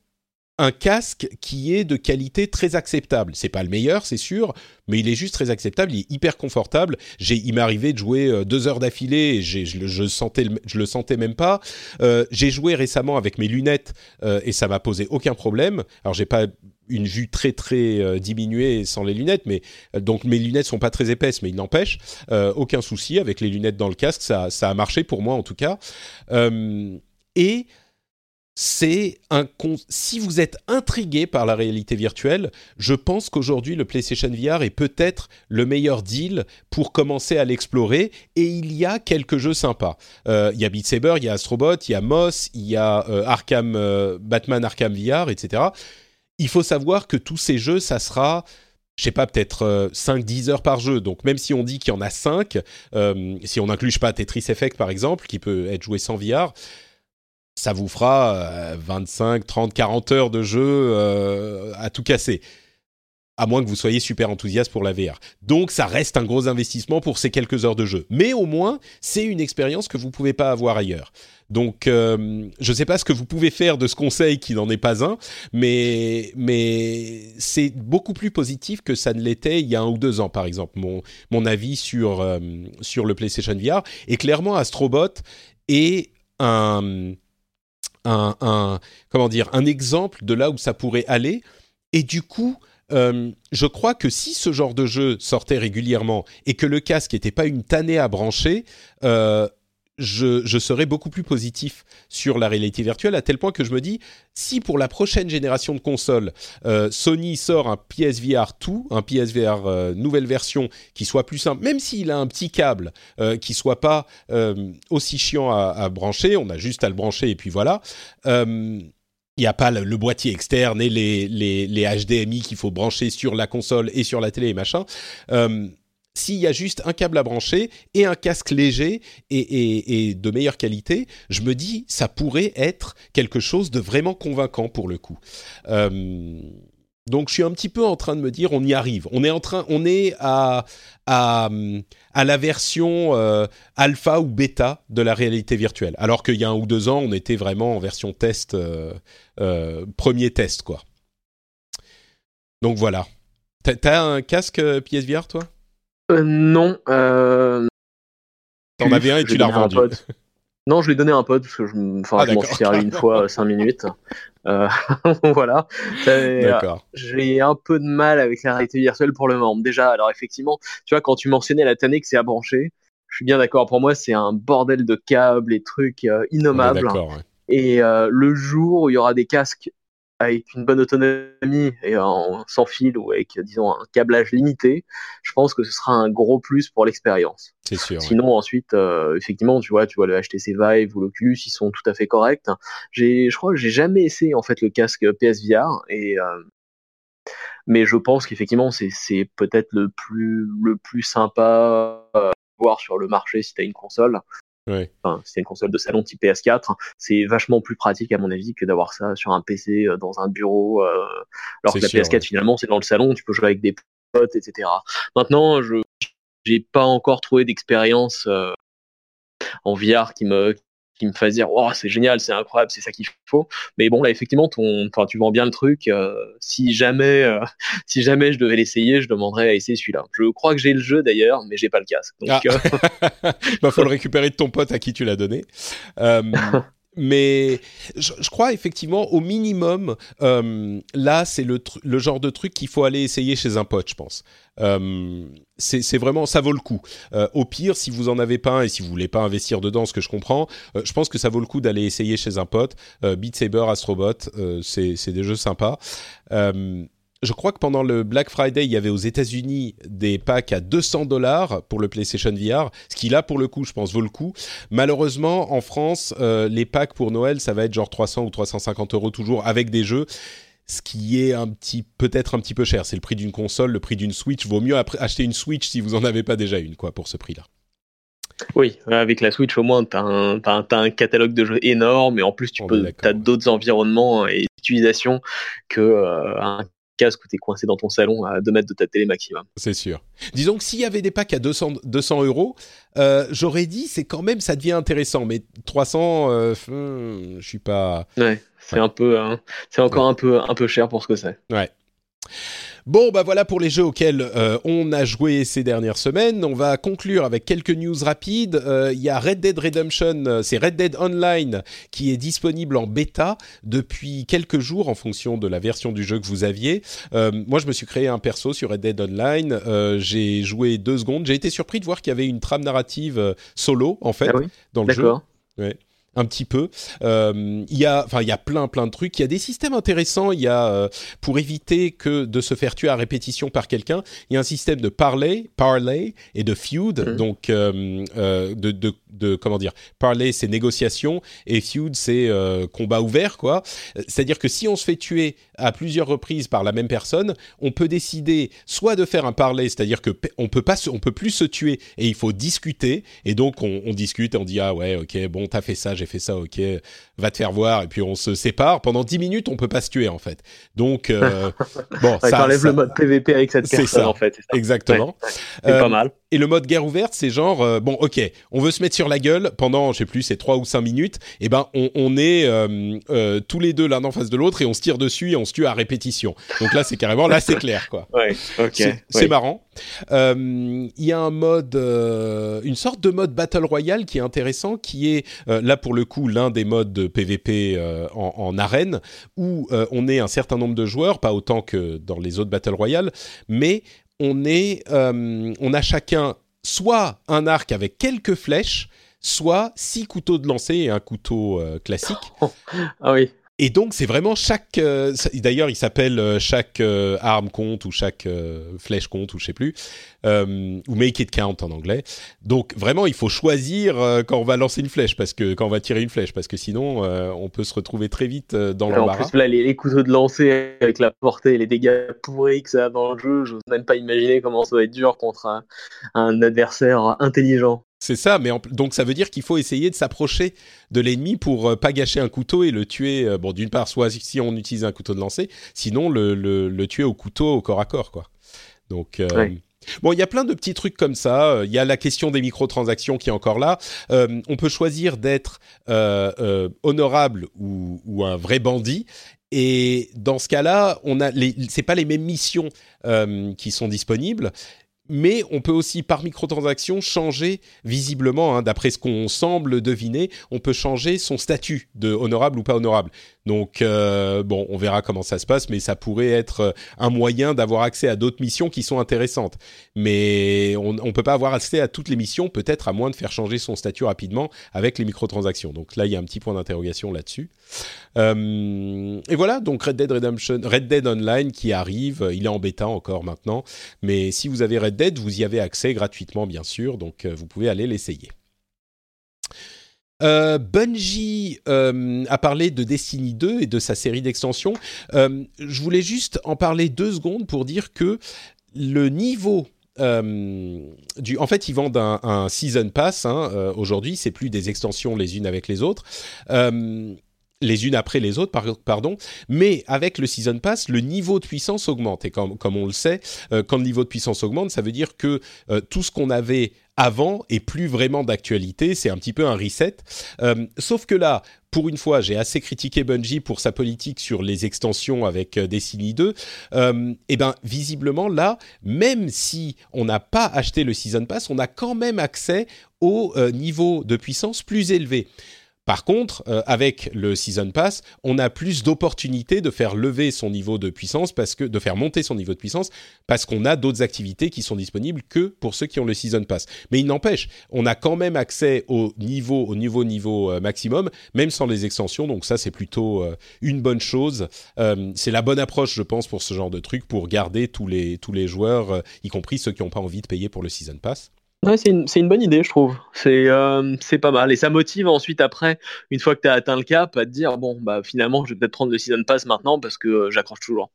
un casque qui est de qualité très acceptable. C'est pas le meilleur, c'est sûr, mais il est juste très acceptable. Il est hyper confortable. J'ai, il m'est arrivé de jouer euh, deux heures d'affilée et je, le sentais même pas. Euh, j'ai joué récemment avec mes lunettes euh, et ça m'a posé aucun problème. Alors j'ai pas une vue très très diminuée sans les lunettes, mais donc mes lunettes sont pas très épaisses, mais il n'empêche aucun souci avec les lunettes dans le casque, ça, ça a marché pour moi en tout cas. et c'est un si vous êtes intrigué par la réalité virtuelle, je pense qu'aujourd'hui le PlayStation VR est peut-être le meilleur deal pour commencer à l'explorer et il y a quelques jeux sympas. Euh, il y a Beat Saber, il y a Astrobot, il y a Moss, il y a euh, Arkham euh, Batman Arkham VR, etc. Il faut savoir que tous ces jeux, ça sera je sais pas, peut-être 5-10 heures par jeu. Donc même si on dit qu'il y en a 5, si on n'inclut pas Tetris Effect par exemple, qui peut être joué sans VR, ça vous fera 25, 30, 40 heures de jeu euh, à tout casser. À moins que vous soyez super enthousiaste pour la VR. Donc ça reste un gros investissement pour ces quelques heures de jeu. Mais au moins, c'est une expérience que vous ne pouvez pas avoir ailleurs. Donc euh, je ne sais pas ce que vous pouvez faire de ce conseil qui n'en est pas un, mais, mais c'est beaucoup plus positif que ça ne l'était il y a un ou deux ans, par exemple, mon, mon avis sur, euh, sur le PlayStation VR. Et clairement, Astrobot est un un, comment dire, un exemple de là où ça pourrait aller. Et du coup, euh, je crois que si ce genre de jeu sortait régulièrement et que le casque n'était pas une tannée à brancher, euh, je, serais beaucoup plus positif sur la réalité virtuelle, à tel point que je me dis, si pour la prochaine génération de consoles, euh, Sony sort un PSVR 2, un PSVR euh, nouvelle version, qui soit plus simple, même s'il a un petit câble, euh, qui soit pas aussi chiant à, brancher, on a juste à le brancher et puis voilà. il n'y a pas le, boîtier externe et les HDMI qu'il faut brancher sur la console et sur la télé et machin s'il y a juste un câble à brancher et un casque léger et, de meilleure qualité, je me dis ça pourrait être quelque chose de vraiment convaincant pour le coup. Euh, donc je suis un petit peu en train de me dire on y arrive. On est en train, on est à à, la version euh, alpha ou bêta de la réalité virtuelle. Alors qu'il y a un ou deux ans, on était vraiment en version test, euh, premier test quoi. Donc voilà. T'as un casque PSVR toi? euh, non. Euh... T'en avais un et tu l'as revendu. Non, je l'ai donné à un pote parce que je, enfin, ah, je m'en suis servi une fois 5 minutes. Euh, voilà. J'ai un peu de mal avec la réalité virtuelle pour le moment. Déjà, alors effectivement, tu vois, quand tu mentionnais la tannée que c'est à brancher, je suis bien d'accord. Pour moi, c'est un bordel de câbles et trucs euh, innommables. Et euh, le jour où il y aura des casques avec une bonne autonomie et en, sans fil ou avec disons un câblage limité, je pense que ce sera un gros plus pour l'expérience. C'est sûr. Sinon ensuite, euh, effectivement, tu vois, tu vois le HTC Vive ou l'Oculus, ils sont tout à fait corrects. J'ai, je crois que j'ai jamais essayé en fait le casque PSVR et euh, mais je pense qu'effectivement c'est c'est peut-être le plus le plus sympa à voir sur le marché si tu as une console Enfin, c'est une console de salon type PS4. C'est vachement plus pratique à mon avis que d'avoir ça sur un PC euh, dans un bureau. Euh, alors que la PS4 finalement c'est dans le salon, tu peux jouer avec des potes, etc. Maintenant, je j'ai pas encore trouvé d'expérience. Euh, en VR qui me qui me fasse dire oh c'est génial c'est incroyable c'est ça qu'il faut. Mais bon là effectivement ton enfin tu vends bien le truc euh, si jamais euh, si jamais je devais l'essayer je demanderais à essayer celui-là. Je crois que j'ai le jeu d'ailleurs mais j'ai pas le casque. Donc ah. euh... bah, faut le récupérer de ton pote à qui tu l'as donné. Euh, mais je, crois effectivement au minimum euh, là c'est le, le genre de truc qu'il faut aller essayer chez un pote je pense. Euh, c'est vraiment ça vaut le coup. Euh, au pire si vous en avez pas un et si vous voulez pas investir dedans ce que je comprends je pense que ça vaut le coup d'aller essayer chez un pote. Beat Saber Astrobot c'est des jeux sympas je crois que pendant le Black Friday, il y avait aux États-Unis des packs à 200 dollars pour le PlayStation VR, ce qui là pour le coup, je pense, vaut le coup. Malheureusement, en France, euh, les packs pour Noël, ça va être genre 300 ou 350 euros toujours avec des jeux. Ce qui est un petit, peut-être un petit peu cher. C'est le prix d'une console, le prix d'une Switch. Vaut mieux acheter une Switch si vous en avez pas déjà une, quoi, pour ce prix-là. Oui, avec la Switch au moins, tu as, as, un catalogue de jeux énorme et en plus tu peux, as d'autres environnements et utilisations que euh, un casque où tu es coincé dans ton salon à 2 mètres de ta télé maximum. C'est sûr. Disons que s'il y avait des packs à 200, 200 euros, euh, j'aurais dit c'est quand même ça devient intéressant, mais 300, euh, hmm, je suis pas. Ouais, c'est Ouais. un peu, hein, c'est encore Ouais. un peu, un peu cher pour ce que c'est. Ouais. Bon, bah voilà pour les jeux auxquels euh, on a joué ces dernières semaines. On va conclure avec quelques news rapides. Euh, Il y a Red Dead Redemption, euh, c'est Red Dead Online qui est disponible en bêta depuis quelques jours en fonction de la version du jeu que vous aviez. Euh, moi, je me suis créé un perso sur Red Dead Online. J'ai joué deux secondes. J'ai été surpris de voir qu'il y avait une trame narrative solo en fait Ah oui dans le jeu. Un petit peu. Euh, Il y a, enfin, il y a plein, plein de trucs. Il y a des systèmes intéressants. Il y a, euh, pour éviter que de se faire tuer à répétition par quelqu'un, il y a un système de parlay, parlay et de feud. Mhm. Donc, euh, euh, de, de, de, comment dire, parlay c'est négociation et feud c'est euh, combat ouvert, quoi. C'est-à-dire que si on se fait tuer à plusieurs reprises par la même personne, on peut décider soit de faire un parlay, c'est-à-dire que on peut pas, se- on peut plus se tuer et il faut discuter. Et donc on, on discute et on dit ah ouais ok bon t'as fait ça j'ai fait ça ok va te faire voir et puis on se sépare pendant 10 minutes on peut pas se tuer en fait. Donc euh, bon Ouais, ça, T'enlèves ça- le mode PVP avec cette c'est personne ça. en fait. ça. exactement. C'est Euh, pas mal. Et le mode guerre ouverte, c'est genre, euh, bon, ok, on veut se mettre sur la gueule pendant, je sais plus, c'est trois ou cinq minutes. Et ben, on, on est euh, euh, tous les deux l'un en face de l'autre et on se tire dessus et on se tue à répétition. Donc là, c'est carrément, là, c'est clair, quoi. Ouais. Ok. C'est ouais. marrant. Euh, Il y a un mode, une sorte de mode battle royale qui est intéressant, qui est là pour le coup l'un des modes de PVP en, en arène où on est un certain nombre de joueurs, pas autant que dans les autres battle royale, mais on est, euh, on a chacun soit un arc avec quelques flèches, soit six couteaux de lancer et un couteau euh, classique. Ah oui. Et donc, c'est vraiment chaque. euh, D'ailleurs, il s'appelle euh, chaque euh, arme compte ou chaque flèche compte ou je sais plus, ou make it count en anglais. Donc, vraiment, il faut choisir quand on va lancer une flèche parce que quand on va tirer une flèche parce que sinon, on peut se retrouver très vite dans en l'embarras. plus, là, les, les couteaux de lancer avec la portée et les dégâts pourris que ça a dans le jeu, j'ose même pas imaginer comment ça va être dur contre un, un adversaire intelligent. C'est ça, mais en- donc ça veut dire qu'il faut essayer de s'approcher de l'ennemi pour euh, pas gâcher un couteau et le tuer. euh, bon, d'une part, soit si on utilise un couteau de lancer, sinon le, le, le tuer au couteau au corps à corps, quoi. Donc euh. Bon, il y a plein de petits trucs comme ça. Euh, Il y a la question des microtransactions qui est encore là. On peut choisir d'être honorable ou, ou un vrai bandit. Et dans ce cas-là, on a les, c'est pas les mêmes missions euh, qui sont disponibles. Mais on peut aussi, par microtransaction, changer visiblement, hein, d'après ce qu'on semble deviner, on peut changer son statut de honorable ou pas honorable. Donc, euh, bon, on verra comment ça se passe, mais ça pourrait être euh, un moyen d'avoir accès à d'autres missions qui sont intéressantes. Mais on ne peut pas avoir accès à toutes les missions, peut-être à moins de faire changer son statut rapidement avec les microtransactions. Donc là, il y a un petit point d'interrogation là-dessus. Euh, et voilà, donc Red Dead Redemption, Red Dead Online qui arrive, il est en bêta encore maintenant, mais si vous avez Red Dead, vous y avez accès gratuitement bien sûr, donc vous pouvez aller l'essayer. Euh, Bungie euh, a parlé de Destiny 2 et de sa série d'extensions. Euh, je voulais juste en parler deux secondes pour dire que le niveau du, en fait, ils vendent un, season pass. Hein, Aujourd'hui, c'est plus des extensions les unes avec les autres. Les unes après les autres, pardon. Mais avec le Season Pass, le niveau de puissance augmente. Et comme, on le sait, euh, quand le niveau de puissance augmente, ça veut dire que euh, tout ce qu'on avait avant est plus vraiment d'actualité. C'est un petit peu un reset. Euh, sauf que là, pour une fois, j'ai assez critiqué Bungie pour sa politique sur les extensions avec Destiny 2. et eh ben, visiblement là, même si on n'a pas acheté le Season Pass, on a quand même accès au niveau de puissance plus élevé. Par contre, euh, avec le Season Pass, on a plus d'opportunités de faire lever son niveau de puissance, parce que de faire monter son niveau de puissance, parce qu'on a d'autres activités qui sont disponibles que pour ceux qui ont le Season Pass. Mais il n'empêche, on a quand même accès au niveau, au niveau niveau euh, maximum, même sans les extensions. Donc ça, c'est plutôt euh, une bonne chose. c'est la bonne approche, je pense, pour ce genre de truc, pour garder tous les tous les joueurs, y compris ceux qui n'ont pas envie de payer pour le Season Pass. Ouais, c'est une, une, bonne idée, je trouve. C'est euh, pas mal. Et ça motive ensuite, après, une fois que tu as atteint le cap, à te dire bon, bah finalement, je vais peut-être prendre le Season Pass maintenant parce que euh, j'accroche toujours.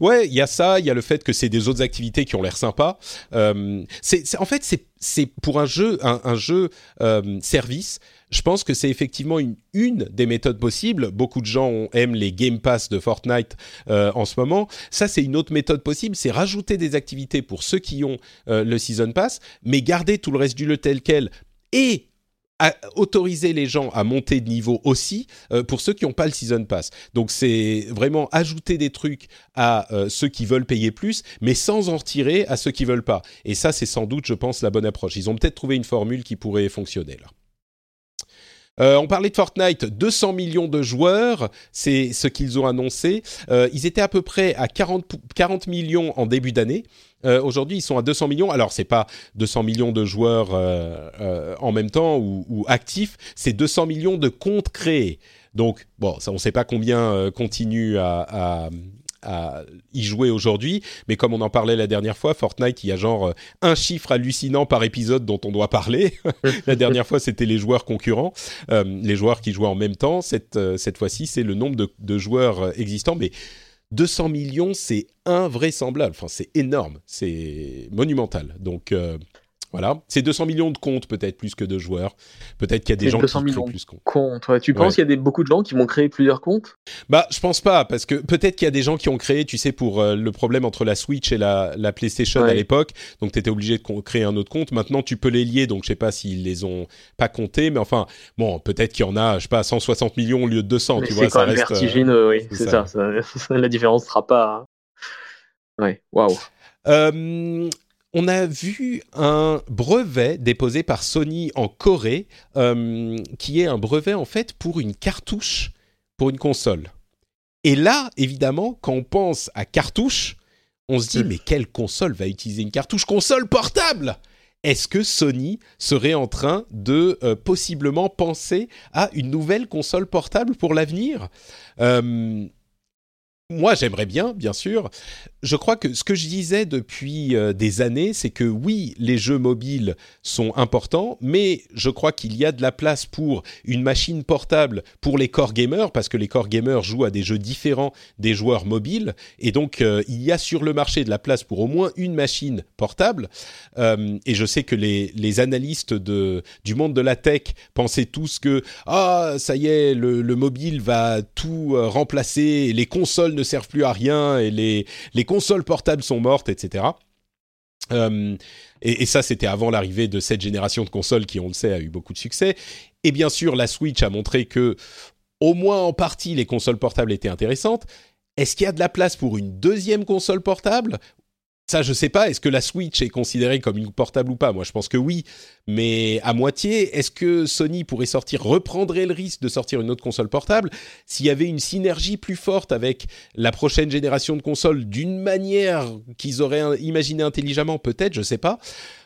Ouais, il y a ça, il y a le fait que c'est des autres activités qui ont l'air sympas. Euh, c'est, en fait, c'est pour un jeu, un, jeu service. Je pense que c'est effectivement une, des méthodes possibles. Beaucoup de gens aiment les Game Pass de Fortnite euh, en ce moment. Ça, c'est une autre méthode possible, c'est rajouter des activités pour ceux qui ont euh, le Season Pass, mais garder tout le reste du jeu tel quel et autoriser les gens à monter de niveau aussi euh, pour ceux qui n'ont pas le season pass. Donc c'est vraiment ajouter des trucs à ceux qui veulent payer plus, mais sans en retirer à ceux qui veulent pas. Et ça, c'est sans doute, je pense, la bonne approche. Ils ont peut-être trouvé une formule qui pourrait fonctionner là. Euh, on parlait de Fortnite, 200 millions de joueurs, c'est ce qu'ils ont annoncé. Euh, ils étaient à peu près à 40, 40 millions en début d'année. Euh, Aujourd'hui, ils sont à 200 millions. Alors, c'est pas 200 millions de joueurs en même temps ou, actifs, c'est 200 millions de comptes créés. Donc, bon, ça, on ne sait pas combien continuent à, à, à y jouer aujourd'hui, mais comme on en parlait la dernière fois, Fortnite, il y a genre euh, un chiffre hallucinant par épisode dont on doit parler. la dernière fois, c'était les joueurs concurrents, euh, les joueurs qui jouaient en même temps. Cette, euh, cette fois-ci, c'est le nombre de, joueurs existants, mais 200 millions, c'est invraisemblable. Enfin, c'est énorme, c'est monumental. Donc, voilà, c'est 200 millions de comptes peut-être plus que de joueurs. Peut-être qu'il y a des gens qui créent plus de comptes. Ouais. Tu penses qu'il y a des, beaucoup de gens qui vont créer plusieurs comptes? Bah, je pense pas parce que peut-être qu'il y a des gens qui ont créé, tu sais, pour euh, le problème entre la Switch et la, la PlayStation à l'époque. Donc tu étais obligé de créer un autre compte. Maintenant, tu peux les lier. Donc je sais pas s'ils les ont pas comptés, mais enfin, bon, peut-être qu'il y en a, je sais pas, 160 millions au lieu de 200. Mais tu vois, ça reste euh, vertigineux. oui, c'est ça. Ça. La différence sera pas. Ouais. Waouh. On a vu un brevet déposé par Sony en Corée, euh, qui est un brevet en fait pour une cartouche pour une console. Et là, évidemment, quand on pense à cartouche, on se dit hmm. mais quelle console va utiliser une cartouche console portable? Est-ce que Sony serait en train de euh, possiblement penser à une nouvelle console portable pour l'avenir? Euh, moi, j'aimerais bien, bien sûr. Je crois que ce que je disais depuis euh, des années, c'est que oui, les jeux mobiles sont importants, mais je crois qu'il y a de la place pour une machine portable pour les core gamers, parce que les core gamers jouent à des jeux différents des joueurs mobiles, et donc euh, il y a sur le marché de la place pour au moins une machine portable. Euh, et je sais que les, analystes du monde de la tech pensaient tous que ah ça y est, le, le mobile va tout remplacer, les consoles ne servent plus à rien et les, les consoles portables sont mortes, etc. Euh, et, et, ça, c'était avant l'arrivée de cette génération de consoles qui, on le sait, a eu beaucoup de succès. Et bien sûr, la Switch a montré que, au moins en partie, les consoles portables étaient intéressantes. Est-ce qu'il y a de la place pour une deuxième console portable ça, je sais pas. Est-ce que la Switch est considérée comme une portable ou pas? Moi, je pense que oui, mais à moitié. Est-ce que Sony pourrait sortir, reprendrait le risque de sortir une autre console portable? S'il y avait une synergie plus forte avec la prochaine génération de consoles d'une manière qu'ils auraient imaginé intelligemment Peut-être, je sais pas.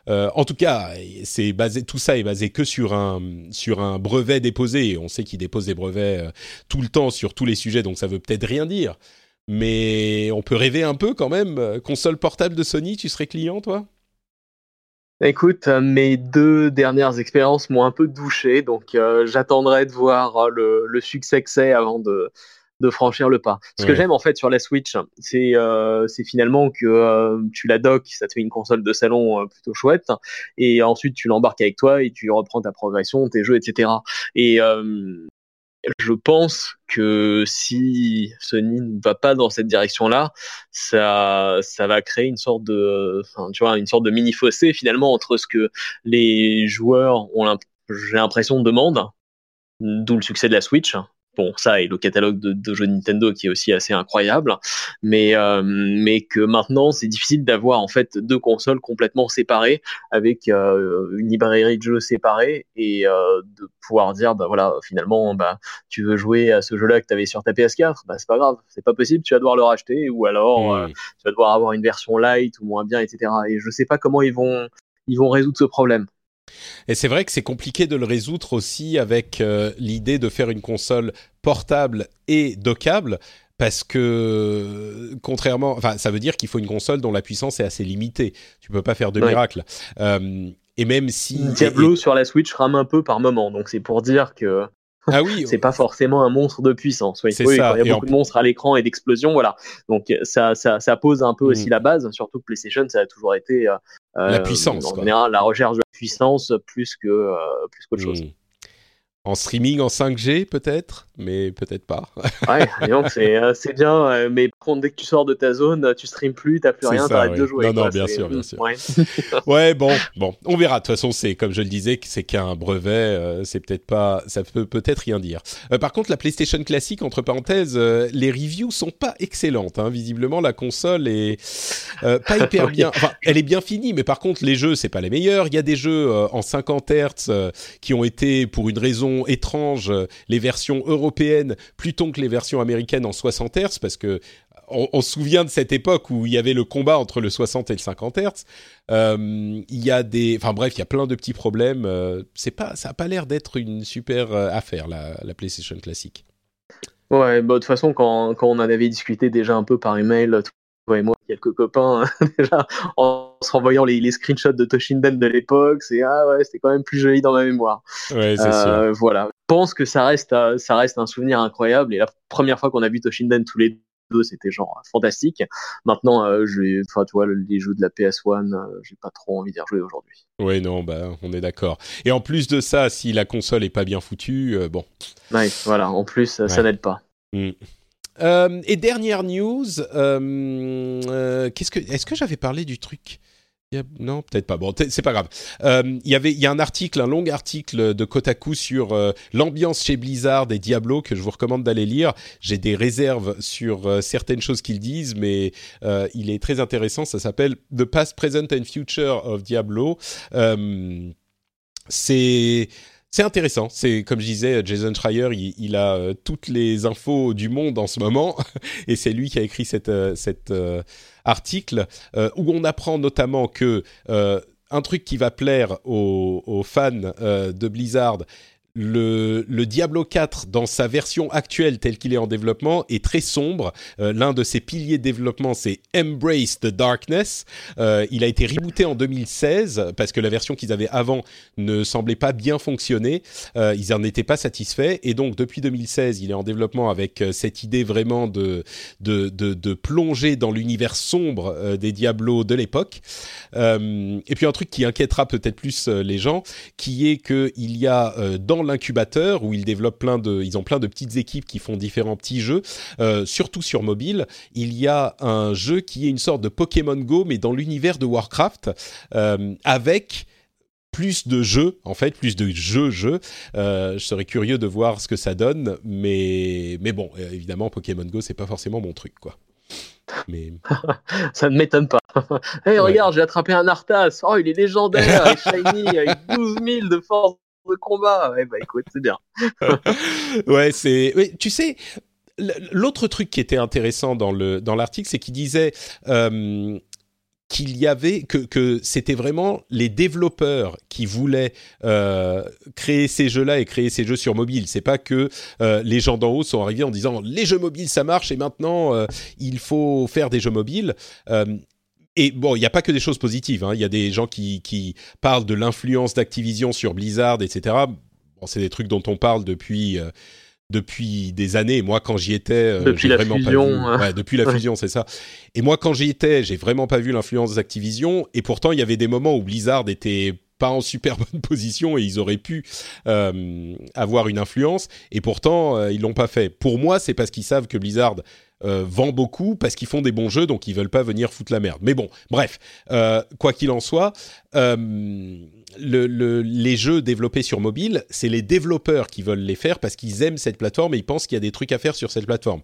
Euh, en tout cas, c'est basé, tout ça est basé que sur un sur un brevet déposé. On sait qu'ils déposent des brevets euh, tout le temps sur tous les sujets, donc ça veut peut-être rien dire mais on peut rêver un peu quand même. Console portable de Sony, tu serais client, toi? Écoute, euh, mes deux dernières expériences m'ont un peu douché, donc euh, j'attendrai de voir euh, le, le, succès que c'est avant de, de franchir le pas. Ce ouais. que j'aime en fait sur la Switch, c'est euh, finalement que euh, tu la docks, ça te fait une console de salon plutôt chouette, et ensuite tu l'embarques avec toi et tu reprends ta progression, tes jeux, etc. Et je pense que si Sony ne va pas dans cette direction-là, ça, ça va créer une sorte de, tu vois, une sorte de mini fossé finalement entre ce que les joueurs ont, j'ai l'impression, demandent, d'où le succès de la Switch, bon ça et le catalogue de, de, jeux Nintendo qui est aussi assez incroyable. Mais euh, mais que maintenant c'est difficile d'avoir en fait deux consoles complètement séparées avec euh, une librairie de jeux séparée et euh, de pouvoir dire bah voilà finalement bah tu veux jouer à ce jeu-là que tu avais sur ta PS4 bah c'est pas grave. C'est pas possible tu vas devoir le racheter ou alors mmh. tu vas devoir avoir une version light ou moins bien etc et je sais pas comment ils vont ils vont résoudre ce problème et c'est vrai que c'est compliqué de le résoudre aussi avec euh, l'idée de faire une console portable et dockable. Parce que, contrairement, enfin, ça veut dire qu'il faut une console dont la puissance est assez limitée. Tu peux pas faire de miracle. Euh, et même si Diablo sur la Switch rame un peu par moment, donc c'est pour dire que ah oui, c'est pas forcément un monstre de puissance. Oui, oui ça. il y a beaucoup de monstres à l'écran et d'explosions, voilà. Donc ça, ça, ça, pose un peu aussi mm. la base. Surtout que PlayStation, ça a toujours été euh, la puissance. En général, la recherche de la puissance plus que euh, plus qu'autre chose. En streaming en 5G peut-être, mais peut-être pas. ouais, c'est euh, c'est bien, euh, mais dès que tu sors de ta zone, tu streames plus, t'as plus rien, t'arrêtes de jouer. Non, non, bien sûr, bien sûr. Ouais. ouais, bon, bon, on verra. De toute façon, c'est comme je le disais, c'est qu'un brevet, euh, c'est peut-être pas, ça peut peut-être rien dire. par contre, la PlayStation classique, entre parenthèses, les reviews sont pas excellentes. Hein. Visiblement, la console est pas hyper bien. Enfin, elle est bien finie, mais par contre, les jeux, c'est pas les meilleurs. Il y a des jeux en 50 Hz qui ont été, pour une raison étrange euh, les versions européennes plutôt que les versions américaines en 60 Hz parce que on, se souvient de cette époque où il y avait le combat entre le 60 et le 50 Hz. Euh, il y a des, enfin bref, il y a plein de petits problèmes. Euh, c'est pas, ça a pas l'air d'être une super affaire la, la PlayStation classique. Ouais, bah, de toute façon, quand, quand on en avait discuté déjà un peu par email, et moi, quelques copains, déjà, en se renvoyant les, les screenshots de Toshinden de l'époque, c'est ah ouais, c'était quand même plus joli dans ma mémoire. Ouais, c'est euh, Voilà. Je pense que ça reste, euh, ça reste un souvenir incroyable. Et la première fois qu'on a vu Toshinden tous les deux, c'était genre fantastique. Maintenant, euh, je, enfin, tu vois, les jeux de la PS1, euh, j'ai pas trop envie d'y rejouer aujourd'hui. Ouais, non, bah, on est d'accord. Et en plus de ça, si la console est pas bien foutue, bon. Ouais, voilà. En plus, ça n'aide pas. Mm. Euh, et dernière news, euh, euh, est-ce que j'avais parlé du truc? Non, peut-être pas. Bon, c'est pas grave. Il y avait, il y a un article, un long article de Kotaku sur l'ambiance chez Blizzard et Diablo que je vous recommande d'aller lire. J'ai des réserves sur certaines choses qu'ils disent, mais il est très intéressant. Ça s'appelle The Past, Present and Future of Diablo. c'est c'est intéressant. C'est comme je disais, Jason Schreier, il, a euh, toutes les infos du monde en ce moment, et c'est lui qui a écrit cet euh, euh, article où on apprend notamment que un truc qui va plaire aux, aux fans de Blizzard, le, Diablo 4 dans sa version actuelle telle qu'il est en développement est très sombre. Euh, l'un de ses piliers de développement c'est Embrace the Darkness. Euh, il a été rebooté en 2016 parce que la version qu'ils avaient avant ne semblait pas bien fonctionner. Euh, ils en étaient pas satisfaits et donc depuis 2016 il est en développement avec cette idée vraiment de de, plonger dans l'univers sombre des Diablo de l'époque. et puis un truc qui inquiétera peut-être plus les gens, qui est que il y a dans l'incubateur où ils développent plein de, ils ont plein de petites équipes qui font différents petits jeux, euh, surtout sur mobile. Il y a un jeu qui est une sorte de Pokémon Go mais dans l'univers de Warcraft euh, avec plus de jeux, en fait, plus de jeux-jeux. Euh, je serais curieux de voir ce que ça donne, mais, mais bon, évidemment, Pokémon Go, c'est pas forcément mon truc, quoi. Mais... ça ne m'étonne pas. hey, regarde, j'ai attrapé un Arthas. Oh, il est légendaire, il est shiny, avec 12 000 de force de combat. Ouais, bah écoute, c'est bien. ouais, c'est. tu sais. L'autre truc qui était intéressant dans le dans l'article, c'est qu'il disait euh, qu'il y avait que, que c'était vraiment les développeurs qui voulaient euh, créer ces jeux-là et créer ces jeux sur mobile. C'est pas que euh, les gens d'en haut sont arrivés en disant les jeux mobiles ça marche et maintenant il faut faire des jeux mobiles. Euh, et bon, il n'y a pas que des choses positives. Hein. Il y a des gens qui, qui parlent de l'influence d'Activision sur Blizzard, etc. Bon, c'est des trucs dont on parle depuis euh, depuis des années. Moi, quand j'y étais, euh, depuis la vraiment fusion, pas vu... Hein. ouais, depuis la fusion, c'est ça. Et moi, quand j'y étais, j'ai vraiment pas vu l'influence d'Activision. Et pourtant, il y avait des moments où Blizzard était pas en super bonne position et ils auraient pu avoir une influence. Et pourtant, ils l'ont pas fait. Pour moi, c'est parce qu'ils savent que Blizzard vend beaucoup parce qu'ils font des bons jeux, donc ils veulent pas venir foutre la merde. Mais bon, bref, quoi qu'il en soit, le, les jeux développés sur mobile, c'est les développeurs qui veulent les faire parce qu'ils aiment cette plateforme et ils pensent qu'il y a des trucs à faire sur cette plateforme.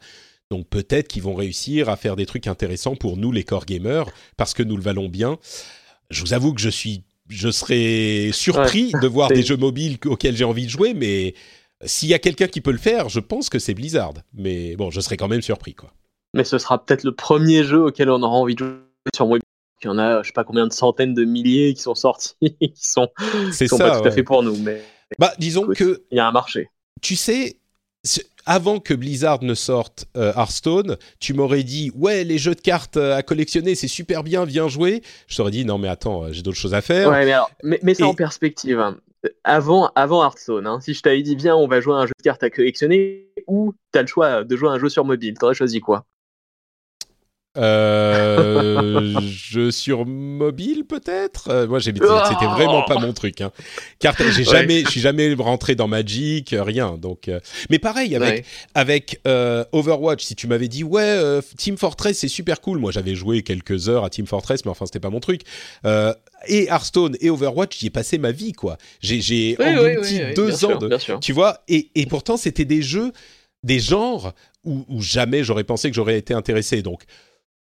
Donc peut-être qu'ils vont réussir à faire des trucs intéressants pour nous les core gamers parce que nous le valons bien. Je vous avoue que je suis, je serais surpris de voir des jeux mobiles auxquels j'ai envie de jouer, mais s'il y a quelqu'un qui peut le faire, je pense que c'est Blizzard. Mais bon, je serais quand même surpris, quoi. Mais ce sera peut-être le premier jeu auquel on aura envie de jouer sur mobile. Il y en a, je sais pas combien de centaines de milliers qui sont sortis, qui sont, sont ça, pas tout à fait pour nous. Mais bah, disons que il y a un marché. Tu sais, avant que Blizzard ne sorte euh, Hearthstone, tu m'aurais dit ouais les jeux de cartes euh, à collectionner c'est super bien, viens jouer. Je t'aurais dit non mais attends euh, j'ai d'autres choses à faire. Ouais mais alors mais, ça en perspective. Hein. Avant avant Hearthstone, hein, si je t'avais dit viens on va jouer à un jeu de cartes à collectionner ou t'as le choix de jouer à un jeu sur mobile, t'aurais choisi quoi? Euh, jeu sur mobile peut-être? Euh, moi, c'était vraiment pas mon truc. Hein. Car j'ai jamais, je suis jamais rentré dans Magic, euh, rien. Donc, euh, mais pareil avec avec Overwatch. Si tu m'avais dit ouais, Team Fortress c'est super cool. Moi, j'avais joué quelques heures à Team Fortress, mais enfin c'était pas mon truc. et Hearthstone et Overwatch, j'y ai passé ma vie quoi. J'ai j'ai deux ans de, tu vois. Et et pourtant c'était des jeux, des genres où, où jamais j'aurais pensé que j'aurais été intéressé. Donc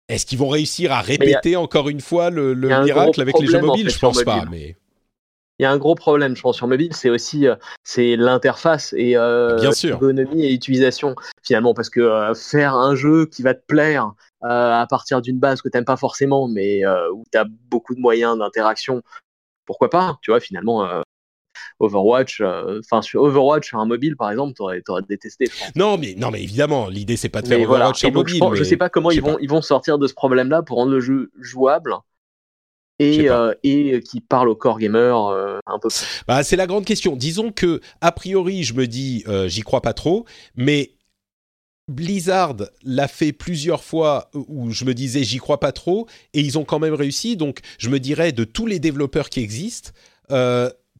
est-ce qu'ils vont réussir à répéter encore une fois le, miracle avec les jeux mobiles? Je pense pas, mais il y a un gros problème, je pense, sur mobile, c'est aussi euh, c'est l'interface et euh, l'ergonomie et l'utilisation finalement, parce que euh, faire un jeu qui va te plaire à partir d'une base que tu n'aimes pas forcément, mais où tu as beaucoup de moyens d'interaction, pourquoi pas Tu vois, finalement, Overwatch, euh, enfin sur Overwatch sur un mobile par exemple, t'aurais aurais détesté. Non mais non mais évidemment, l'idée c'est pas de faire Overwatch sur mobile. Je, sais pas comment ils vont ils vont sortir de ce problème-là pour rendre le jeu jouable. Et, euh, et, qui parle au core gamer euh, un peu plus. Bah, c'est la grande question. Disons que, a priori, je me dis, j'y crois pas trop, mais Blizzard l'a fait plusieurs fois où je me disais, j'y crois pas trop, et ils ont quand même réussi. Donc, je me dirais, de tous les développeurs qui existent,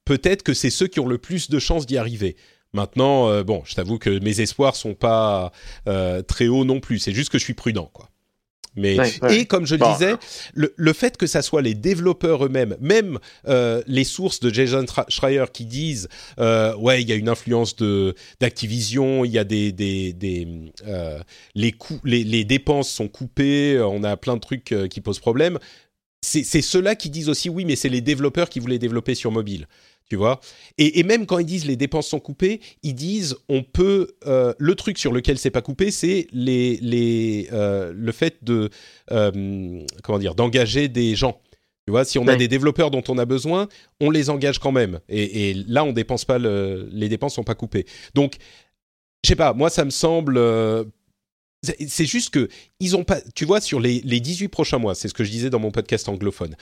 peut-être que c'est ceux qui ont le plus de chances d'y arriver. Maintenant, euh, bon, je t'avoue que mes espoirs sont pas euh, très hauts non plus. C'est juste que je suis prudent, quoi. Mais et comme je le disais, le, fait que ça soit les développeurs eux-mêmes, même euh, les sources de Jason Schreier qui disent ouais il y a une influence de d'Activision, il y a des des, des les coûts les, les, dépenses sont coupées, on a plein de trucs qui posent problème. C'est ceux-là qui disent aussi oui mais c'est les développeurs qui voulaient développer sur mobile tu vois. Et, même quand ils disent les dépenses sont coupées, ils disent on peut euh, le truc sur lequel c'est pas coupé, c'est les, les euh, le fait de euh, comment dire d'engager des gens. Tu vois, si on a des développeurs dont on a besoin, on les engage quand même. Et, là, on dépense pas le, les dépenses sont pas coupées. Donc, je sais pas, moi ça me semble c'est juste que ils ont pas. Tu vois, sur les, les 18 prochains mois, c'est ce que je disais dans mon podcast anglophone.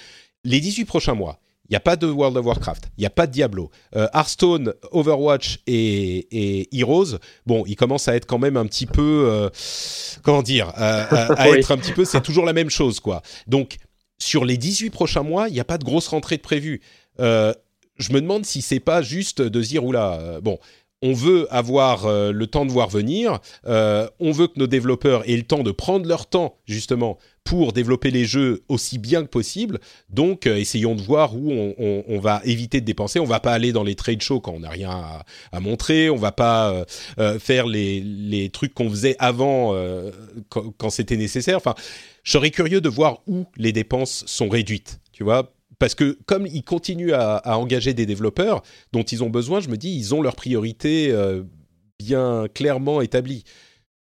Les 18 prochains mois, il n'y a pas de World of Warcraft, il n'y a pas de Diablo. Euh, Hearthstone, Overwatch et, Heroes, bon, ils commencent à être quand même un petit peu, euh, comment dire, euh, à, être un petit peu, c'est toujours la même chose, quoi. Donc, sur les 18 prochains mois, il n'y a pas de grosse rentrée de prévue. je me demande si c'est pas juste de dire, oula, bon, on veut avoir le temps de voir venir, on veut que nos développeurs aient le temps de prendre leur temps justement pour développer les jeux aussi bien que possible. Donc, euh, essayons de voir où on, va éviter de dépenser. On va pas aller dans les trade shows quand on n'a rien à, montrer. On va pas euh, euh, faire les, trucs qu'on faisait avant quand, c'était nécessaire. Enfin, je serais curieux de voir où les dépenses sont réduites. Tu vois, parce que comme ils continuent à, engager des développeurs dont ils ont besoin, je me dis ils ont leurs priorités bien clairement établies.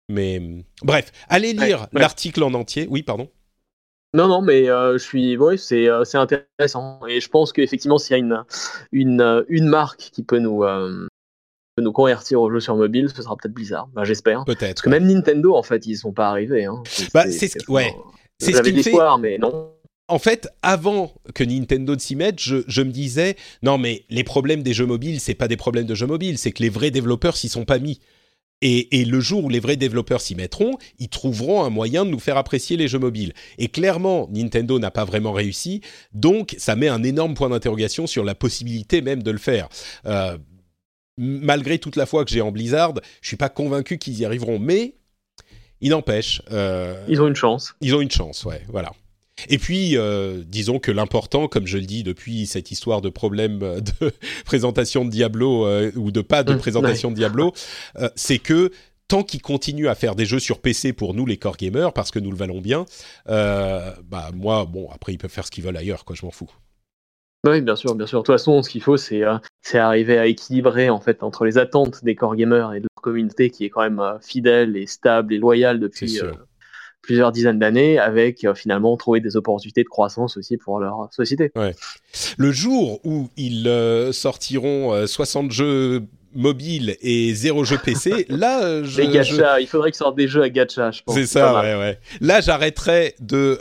Mais bref, allez lire l'article en entier. Oui, pardon. Non, non, mais euh, je suis, oui, c'est euh, c'est intéressant et je pense qu'effectivement, s'il y a une une euh, une marque qui peut nous nous convertir aux jeux sur mobile, ce sera peut-être Blizzard. Bah, j'espère. Peut-être. Parce que même Nintendo, en fait, ils sont pas arrivés. Hein. Bah, c'est ce ouais. C'est ce qui fait. mais non. En fait, avant que Nintendo s'y mette, je, je, me disais non mais les problèmes des jeux mobiles, c'est pas des problèmes de jeux mobiles, c'est que les vrais développeurs s'y sont pas mis. Et, le jour où les vrais développeurs s'y mettront, ils trouveront un moyen de nous faire apprécier les jeux mobiles. Et clairement, Nintendo n'a pas vraiment réussi, donc ça met un énorme point d'interrogation sur la possibilité même de le faire. Euh, malgré toute la foi que j'ai en Blizzard, je suis pas convaincu qu'ils y arriveront, mais il n'empêche. Euh, ils ont une chance. Ils ont une chance, ouais, voilà. Et puis, euh, disons que l'important, comme je le dis depuis cette histoire de problème de présentation de Diablo euh, ou de pas de mmh, présentation de Diablo, euh, c'est que tant qu'ils continuent à faire des jeux sur PC pour nous les core gamers, parce que nous le valons bien, bah moi, bon, après ils peuvent faire ce qu'ils veulent ailleurs, quoi, je m'en fous. Oui, bien sûr, bien sûr. De toute façon, ce qu'il faut, c'est arriver à équilibrer en fait entre les attentes des core gamers et de leur communauté qui est quand même fidèle et stable et loyale depuis plusieurs dizaines d'années avec euh, finalement trouver des opportunités de croissance aussi pour leur société. Ouais. Le jour où ils euh, sortiront 60 euh, jeux mobiles et zéro jeu PC, là, je, les gacha, il faudrait qu'ils sortent des jeux à gacha, je pense. C'est ça, ouais, ouais. Là, j'arrêterai de,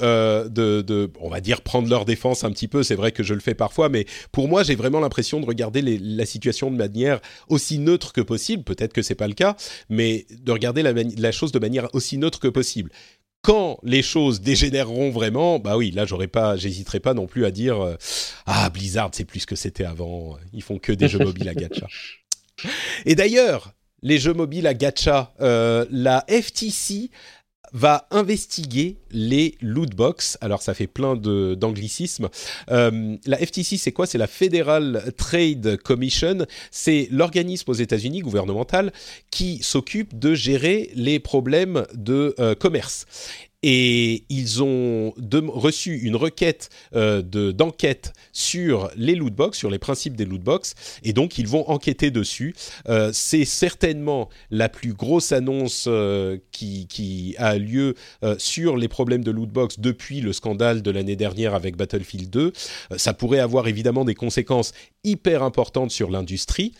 de, de, on va dire, prendre leur défense un petit peu. C'est vrai que je le fais parfois, mais pour moi, j'ai vraiment l'impression de regarder les, la situation de manière aussi neutre que possible. Peut-être que c'est pas le cas, mais de regarder la, la chose de manière aussi neutre que possible quand les choses dégénéreront vraiment, bah oui, là j'aurais pas, j'hésiterai pas non plus à dire euh, ah Blizzard c'est plus que c'était avant, ils font que des jeux mobiles à gacha. Et d'ailleurs, les jeux mobiles à gacha, euh, la FTC va investiguer les loot box. Alors ça fait plein d'anglicismes. Euh, la FTC, c'est quoi? C'est la Federal Trade Commission. C'est l'organisme aux États-Unis gouvernemental qui s'occupe de gérer les problèmes de euh, commerce et ils ont reçu une requête euh, d'enquête sur les lootbox, sur les principes des lootbox, et donc ils vont enquêter dessus. Euh, c'est certainement la plus grosse annonce euh, qui, a lieu sur les problèmes de lootbox depuis le scandale de l'année dernière avec Battlefield 2. ça pourrait avoir évidemment des conséquences hyper importantes sur l'industrie.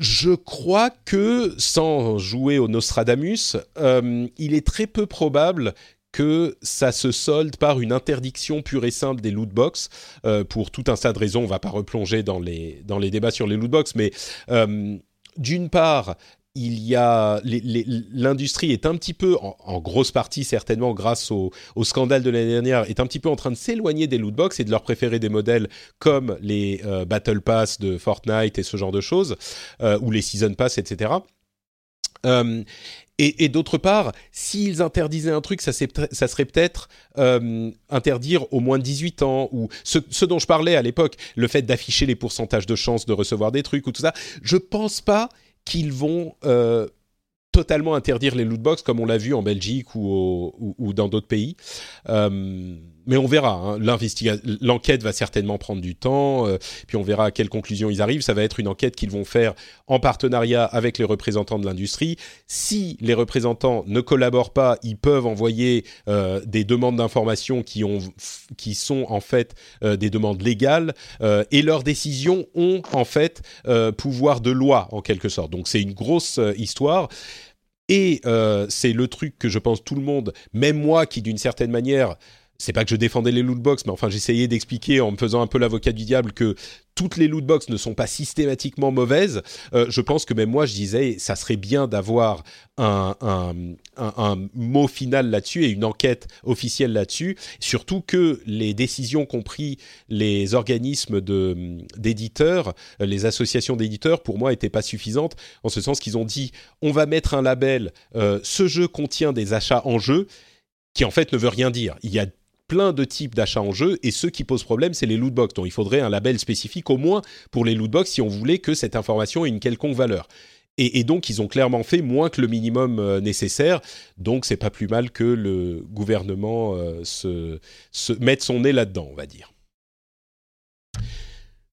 Je crois que, sans jouer au Nostradamus, euh, il est très peu probable que ça se solde par une interdiction pure et simple des lootbox euh, pour tout un tas de raisons. On va pas replonger dans les débats sur les lootbox, mais euh, d'une part, il y a l'industrie est un petit peu, en, grosse partie certainement grâce au, scandale de l'année dernière, est un petit peu en train de s'éloigner des lootbox et de leur préférer des modèles comme les euh, Battle Pass de Fortnite et ce genre de choses, euh, ou les Season Pass, etc. Euh, et, d'autre part, s'ils interdisaient un truc, ça, ça serait peut-être interdire au moins de 18 ans, ou ce, ce dont je parlais à l'époque, le fait d'afficher les pourcentages de chances de recevoir des trucs ou tout ça. Je pense pas qu'ils vont euh, totalement interdire les lootbox comme on l'a vu en Belgique ou, ou, dans d'autres pays. Euh, mais on verra. Hein. L'enquête va certainement prendre du temps, euh, puis on verra à quelles conclusions ils arrivent. Ça va être une enquête qu'ils vont faire en partenariat avec les représentants de l'industrie. Si les représentants ne collaborent pas, ils peuvent envoyer euh, des demandes d'information qui, sont en fait euh, des demandes légales, et leurs décisions ont en fait pouvoir de loi en quelque sorte. Donc c'est une grosse histoire. Et c'est le truc que je pense tout le monde, même moi qui d'une certaine manière c'est pas que je défendais les lootbox, mais enfin j'essayais d'expliquer en me faisant un peu l'avocat du diable que toutes les lootbox ne sont pas systématiquement mauvaises. Euh, je pense que même moi je disais ça serait bien d'avoir un, mot final là-dessus et une enquête officielle là-dessus. Surtout que les décisions qu'ont pris les organismes d'éditeurs, les associations d'éditeurs, pour moi, n'étaient pas suffisantes en ce sens qu'ils ont dit on va mettre un label, euh, ce jeu contient des achats en jeu qui en fait ne veut rien dire. Il y a plein de types d'achats en jeu et ceux qui posent problème, c'est les lootbox. Donc il faudrait un label spécifique au moins pour les lootbox si on voulait que cette information ait une quelconque valeur. Et, donc ils ont clairement fait moins que le minimum euh, nécessaire. Donc c'est pas plus mal que le gouvernement euh, se, se mette son nez là-dedans, on va dire.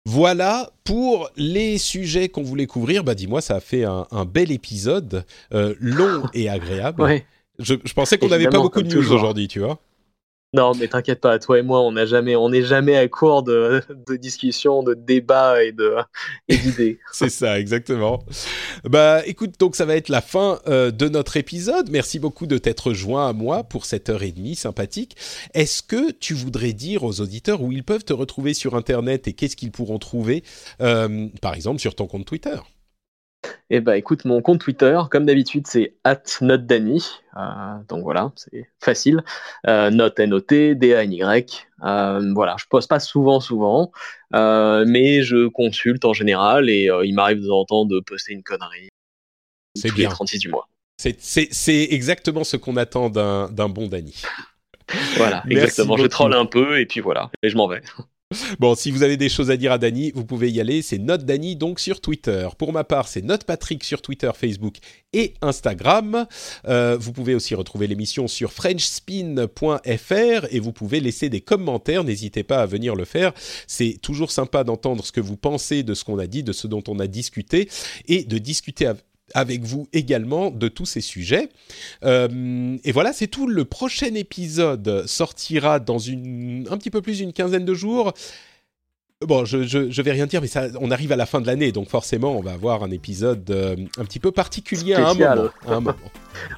Voilà pour les sujets qu'on voulait couvrir. Bah dis-moi, ça a fait un, bel épisode, euh, long et agréable. Je, pensais qu'on n'avait pas beaucoup de news aujourd'hui, tu vois. Non, mais t'inquiète pas, toi et moi, on n'a jamais, on n'est jamais à court de, de discussions, de débats et de d'idées. C'est ça, exactement. Bah, écoute, donc ça va être la fin euh, de notre épisode. Merci beaucoup de t'être joint à moi pour cette heure et demie sympathique. Est-ce que tu voudrais dire aux auditeurs où ils peuvent te retrouver sur Internet et qu'est-ce qu'ils pourront trouver, euh, par exemple, sur ton compte Twitter? Eh ben, écoute, mon compte Twitter, comme d'habitude, c'est @notdany. Euh, donc voilà, c'est facile. Euh, note N O T D A N Y. Euh, voilà, je poste pas souvent, souvent, euh, mais je consulte en général et il m'arrive de temps en temps de poster une connerie. C'est tous les bien. 36 du mois. C'est- exactement ce qu'on attend d'un bon Dany. Voilà, Merci exactement. Je troll un peu et puis voilà, et je m'en vais. Bon, si vous avez des choses à dire à Dany, vous pouvez y aller. C'est Note Dany donc sur Twitter. Pour ma part, c'est Note Patrick sur Twitter, Facebook et Instagram. Euh, vous pouvez aussi retrouver l'émission sur FrenchSpin.fr et vous pouvez laisser des commentaires. N'hésitez pas à venir le faire. C'est toujours sympa d'entendre ce que vous pensez de ce qu'on a dit, de ce dont on a discuté et de discuter av- avec vous également de tous ces sujets. Euh, et voilà, c'est tout. Le prochain épisode sortira dans une, un petit peu plus d'une quinzaine de jours. Bon, je, je, je vais rien dire, mais ça, on arrive à la fin de l'année, donc forcément, on va avoir un épisode euh, un petit peu particulier à un moment. à un moment.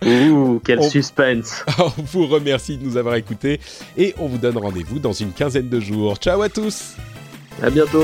Ouh, quel On- suspense. On vous remercie de nous avoir écoutés et on vous donne rendez-vous dans une quinzaine de jours. Ciao à tous À bientôt.